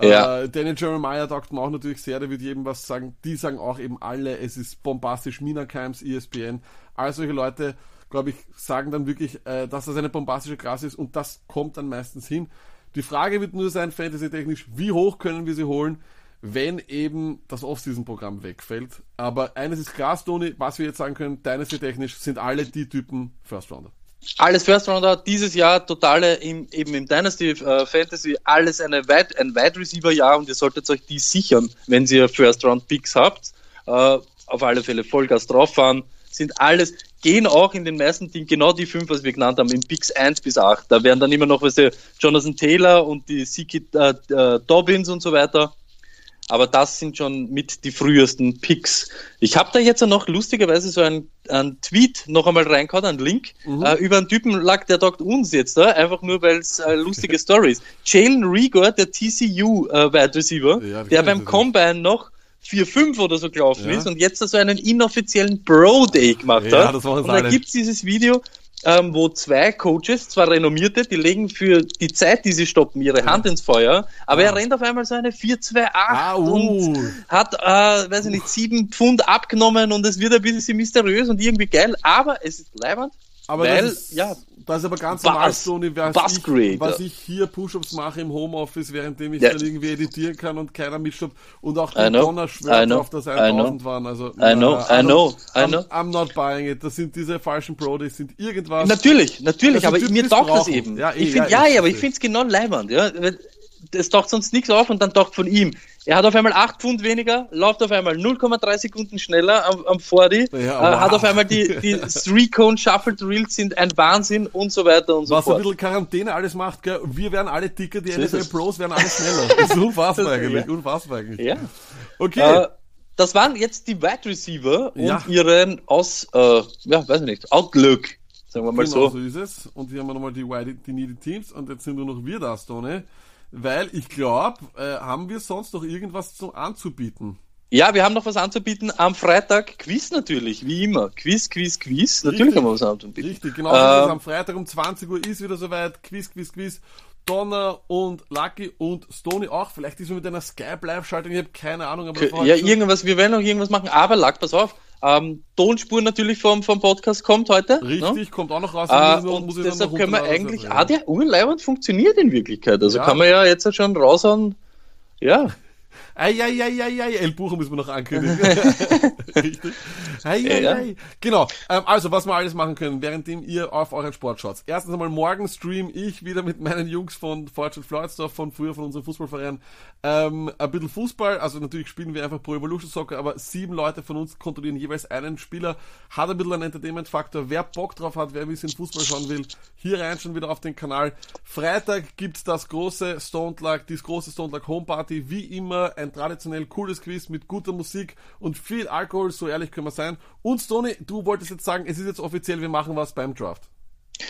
Ja. Äh, Daniel Jeremiah taugt mir auch natürlich sehr, der wird jedem was sagen. Die sagen auch eben alle, es ist bombastisch. Mina Kimes, ESPN, all solche Leute, glaube ich, sagen dann wirklich, äh, dass das eine bombastische Klasse ist und das kommt dann meistens hin. Die Frage wird nur sein, fantasy-technisch, wie hoch können wir sie holen, wenn eben das Off-Season-Programm wegfällt. Aber eines ist klar, Stoney, was wir jetzt sagen können, Dynasty-technisch sind alle die Typen First-Rounder. Alles First Rounder, dieses Jahr totale im, eben im Dynasty äh, Fantasy, alles eine Wide, ein Wide Receiver Jahr und ihr solltet euch die sichern, wenn ihr First Round Picks habt. Äh, auf alle Fälle Vollgas drauf fahren. Sind alles, gehen auch in den meisten Teams genau die fünf, was wir genannt haben, in Picks 1 bis 8. Da werden dann immer noch, was der Jonathan Taylor und die Siki äh, äh, Dobbins und so weiter. Aber das sind schon mit die frühesten Picks. Ich habe da jetzt noch lustigerweise so einen, einen Tweet noch einmal reingehauen, einen Link, äh, über einen Typen lag, der tagt uns jetzt da, einfach nur weil es äh, lustige [LAUGHS] Stories. Jalen Rigor, der TCU äh, Receiver, Ja, der beim. Combine noch 4-5 oder so gelaufen Ja. ist und jetzt so einen inoffiziellen Bro-Day gemacht Ja, hat. das machen sie und da alle. gibt's dieses Video, ähm, wo zwei Coaches, zwar renommierte, die legen für die Zeit, die sie stoppen, ihre Hand ins Feuer, aber er rennt auf einmal so eine 4-2-8 Ah, uh. und hat, äh, weiß ich nicht, sieben Pfund abgenommen und es wird ein bisschen mysteriös und irgendwie geil, aber es ist leibend, Aber weil, ist, ja, das ist aber ganz normal, Stoney, was, ich, was ich hier Push-Ups mache im Homeoffice, währenddem ich Ja. dann irgendwie editieren kann und keiner mitstoppt und auch der know, Donner schwört dass I 1000 know. waren. Also, I know, I know, I know. I'm not buying it. Das sind diese falschen Pro, die sind irgendwas. Natürlich, natürlich, Das aber mir taugt das eben. Ja, eh, ich find, ja, ja, ja, aber ich finde es genau leibend. Ja? Weil Es taucht sonst nichts auf und dann taucht von ihm. Er hat auf einmal 8 Pfund weniger, läuft auf einmal 0,3 Sekunden schneller am, am 40, Ja, äh, wow. hat auf einmal die, die Three-Cone Shuffle Drills sind ein Wahnsinn und so weiter und so was ein fort. bisschen Quarantäne alles macht, gell? Wir werden alle dicker, die NFL. Pros werden alle schneller. Das ist [LAUGHS] unfassbar Das- eigentlich, ja. unfassbar eigentlich. Ja. Okay. Äh, das waren jetzt die Wide Receiver und Ja. ihren Aus, äh, ja, weiß ich nicht, Outlook, sagen wir mal Genau so. so ist es. Und hier haben wir nochmal die, Wide- die Needy Teams und jetzt sind nur noch wir da, Stone. Weil ich glaube, äh, haben wir sonst noch irgendwas zum anzubieten? Ja, wir haben noch was anzubieten. Am Freitag Quiz natürlich, wie immer. Quiz, Quiz, Quiz. Natürlich Richtig. haben wir was anzubieten. Richtig, genau. Ähm, am Freitag um 20 Uhr ist wieder soweit. Quiz, Quiz, Quiz. Donner und Lucky und Stony auch. Vielleicht ist man mit einer Skype-Live-Schaltung, ich habe keine Ahnung, aber Ja, irgendwas, wir werden noch irgendwas machen, aber lag, pass auf. Ähm, Tonspur natürlich vom, vom Podcast kommt heute. Richtig, Ne? kommt auch noch raus. Äh, muss- und muss deshalb können wir eigentlich, ah, der Urleibend funktioniert in Wirklichkeit. Also Ja. kann man ja jetzt schon raushauen. Ja, Eieieiei, El Bucher müssen wir noch ankündigen. [LAUGHS] Richtig. Eieiei. Ja. Genau. Ähm, also, was wir alles machen können, währenddem ihr auf euren Sport schaut. Erstens einmal morgen stream ich wieder mit meinen Jungs von Fortune Floydsdorf, von früher von unserem Fußballverein, ähm, ein bisschen Fußball. Also natürlich spielen wir einfach Pro Evolution Soccer, aber sieben Leute von uns kontrollieren jeweils einen Spieler. Hat ein bisschen einen Entertainment-Faktor. Wer Bock drauf hat, wer ein bisschen Fußball schauen will, hier rein schon wieder auf den Kanal. Freitag gibt's das große Stone Luck, das große Stone Luck Home Party. Wie immer ein traditionell cooles Quiz mit guter Musik und viel Alkohol, so ehrlich können wir sein. Und Stoney, du wolltest jetzt sagen, es ist jetzt offiziell, wir machen was beim Draft.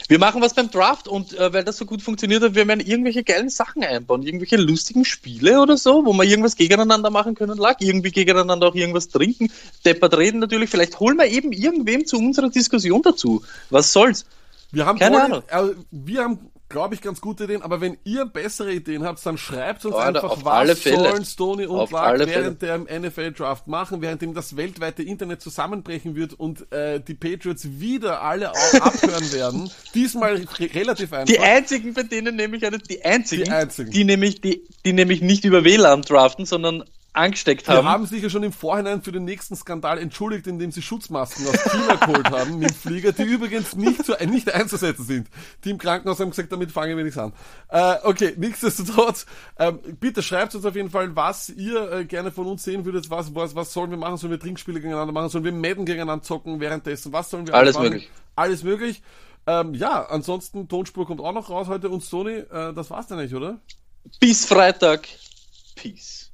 wir machen was beim Draft und äh, weil das so gut funktioniert hat, wir werden irgendwelche geilen Sachen einbauen, irgendwelche lustigen Spiele oder so, wo wir irgendwas gegeneinander machen können, lag irgendwie gegeneinander auch irgendwas trinken, deppert reden natürlich, vielleicht holen wir eben irgendwem zu unserer Diskussion dazu. Was soll's? Wir haben Keine Ahnung. Also, wir haben, glaube ich, ganz gute Ideen, aber wenn ihr bessere Ideen habt, dann schreibt uns Alter, einfach, was alle Fälle. sollen Stoney und Auf Lark alle während der NFL-Draft machen, währenddem das weltweite Internet zusammenbrechen wird und äh, die Patriots wieder alle [LAUGHS] abhören werden. Diesmal re relativ einfach. Die einzigen, bei denen nehme ich eine, die einzigen, Die einzigen. die nämlich, die, die nämlich nicht über WLAN draften, sondern angesteckt haben. Die haben sich ja schon im Vorhinein für den nächsten Skandal entschuldigt, indem sie Schutzmasken aus China geholt haben mit Flieger, die übrigens nicht, zu, nicht einzusetzen sind. Die im Krankenhaus haben gesagt, damit fangen wir nichts an. Äh, okay, nichtsdestotrotz, ähm, bitte schreibt uns auf jeden Fall, was ihr äh, gerne von uns sehen würdet, was, was, was sollen wir machen, sollen wir Trinkspiele gegeneinander machen, sollen wir Madden gegeneinander zocken währenddessen, was sollen wir alles machen? möglich. Alles möglich. Ähm, ja, ansonsten, Tonspur kommt auch noch raus heute und Sony, äh, das war's dann nicht, oder? Bis Freitag. Peace.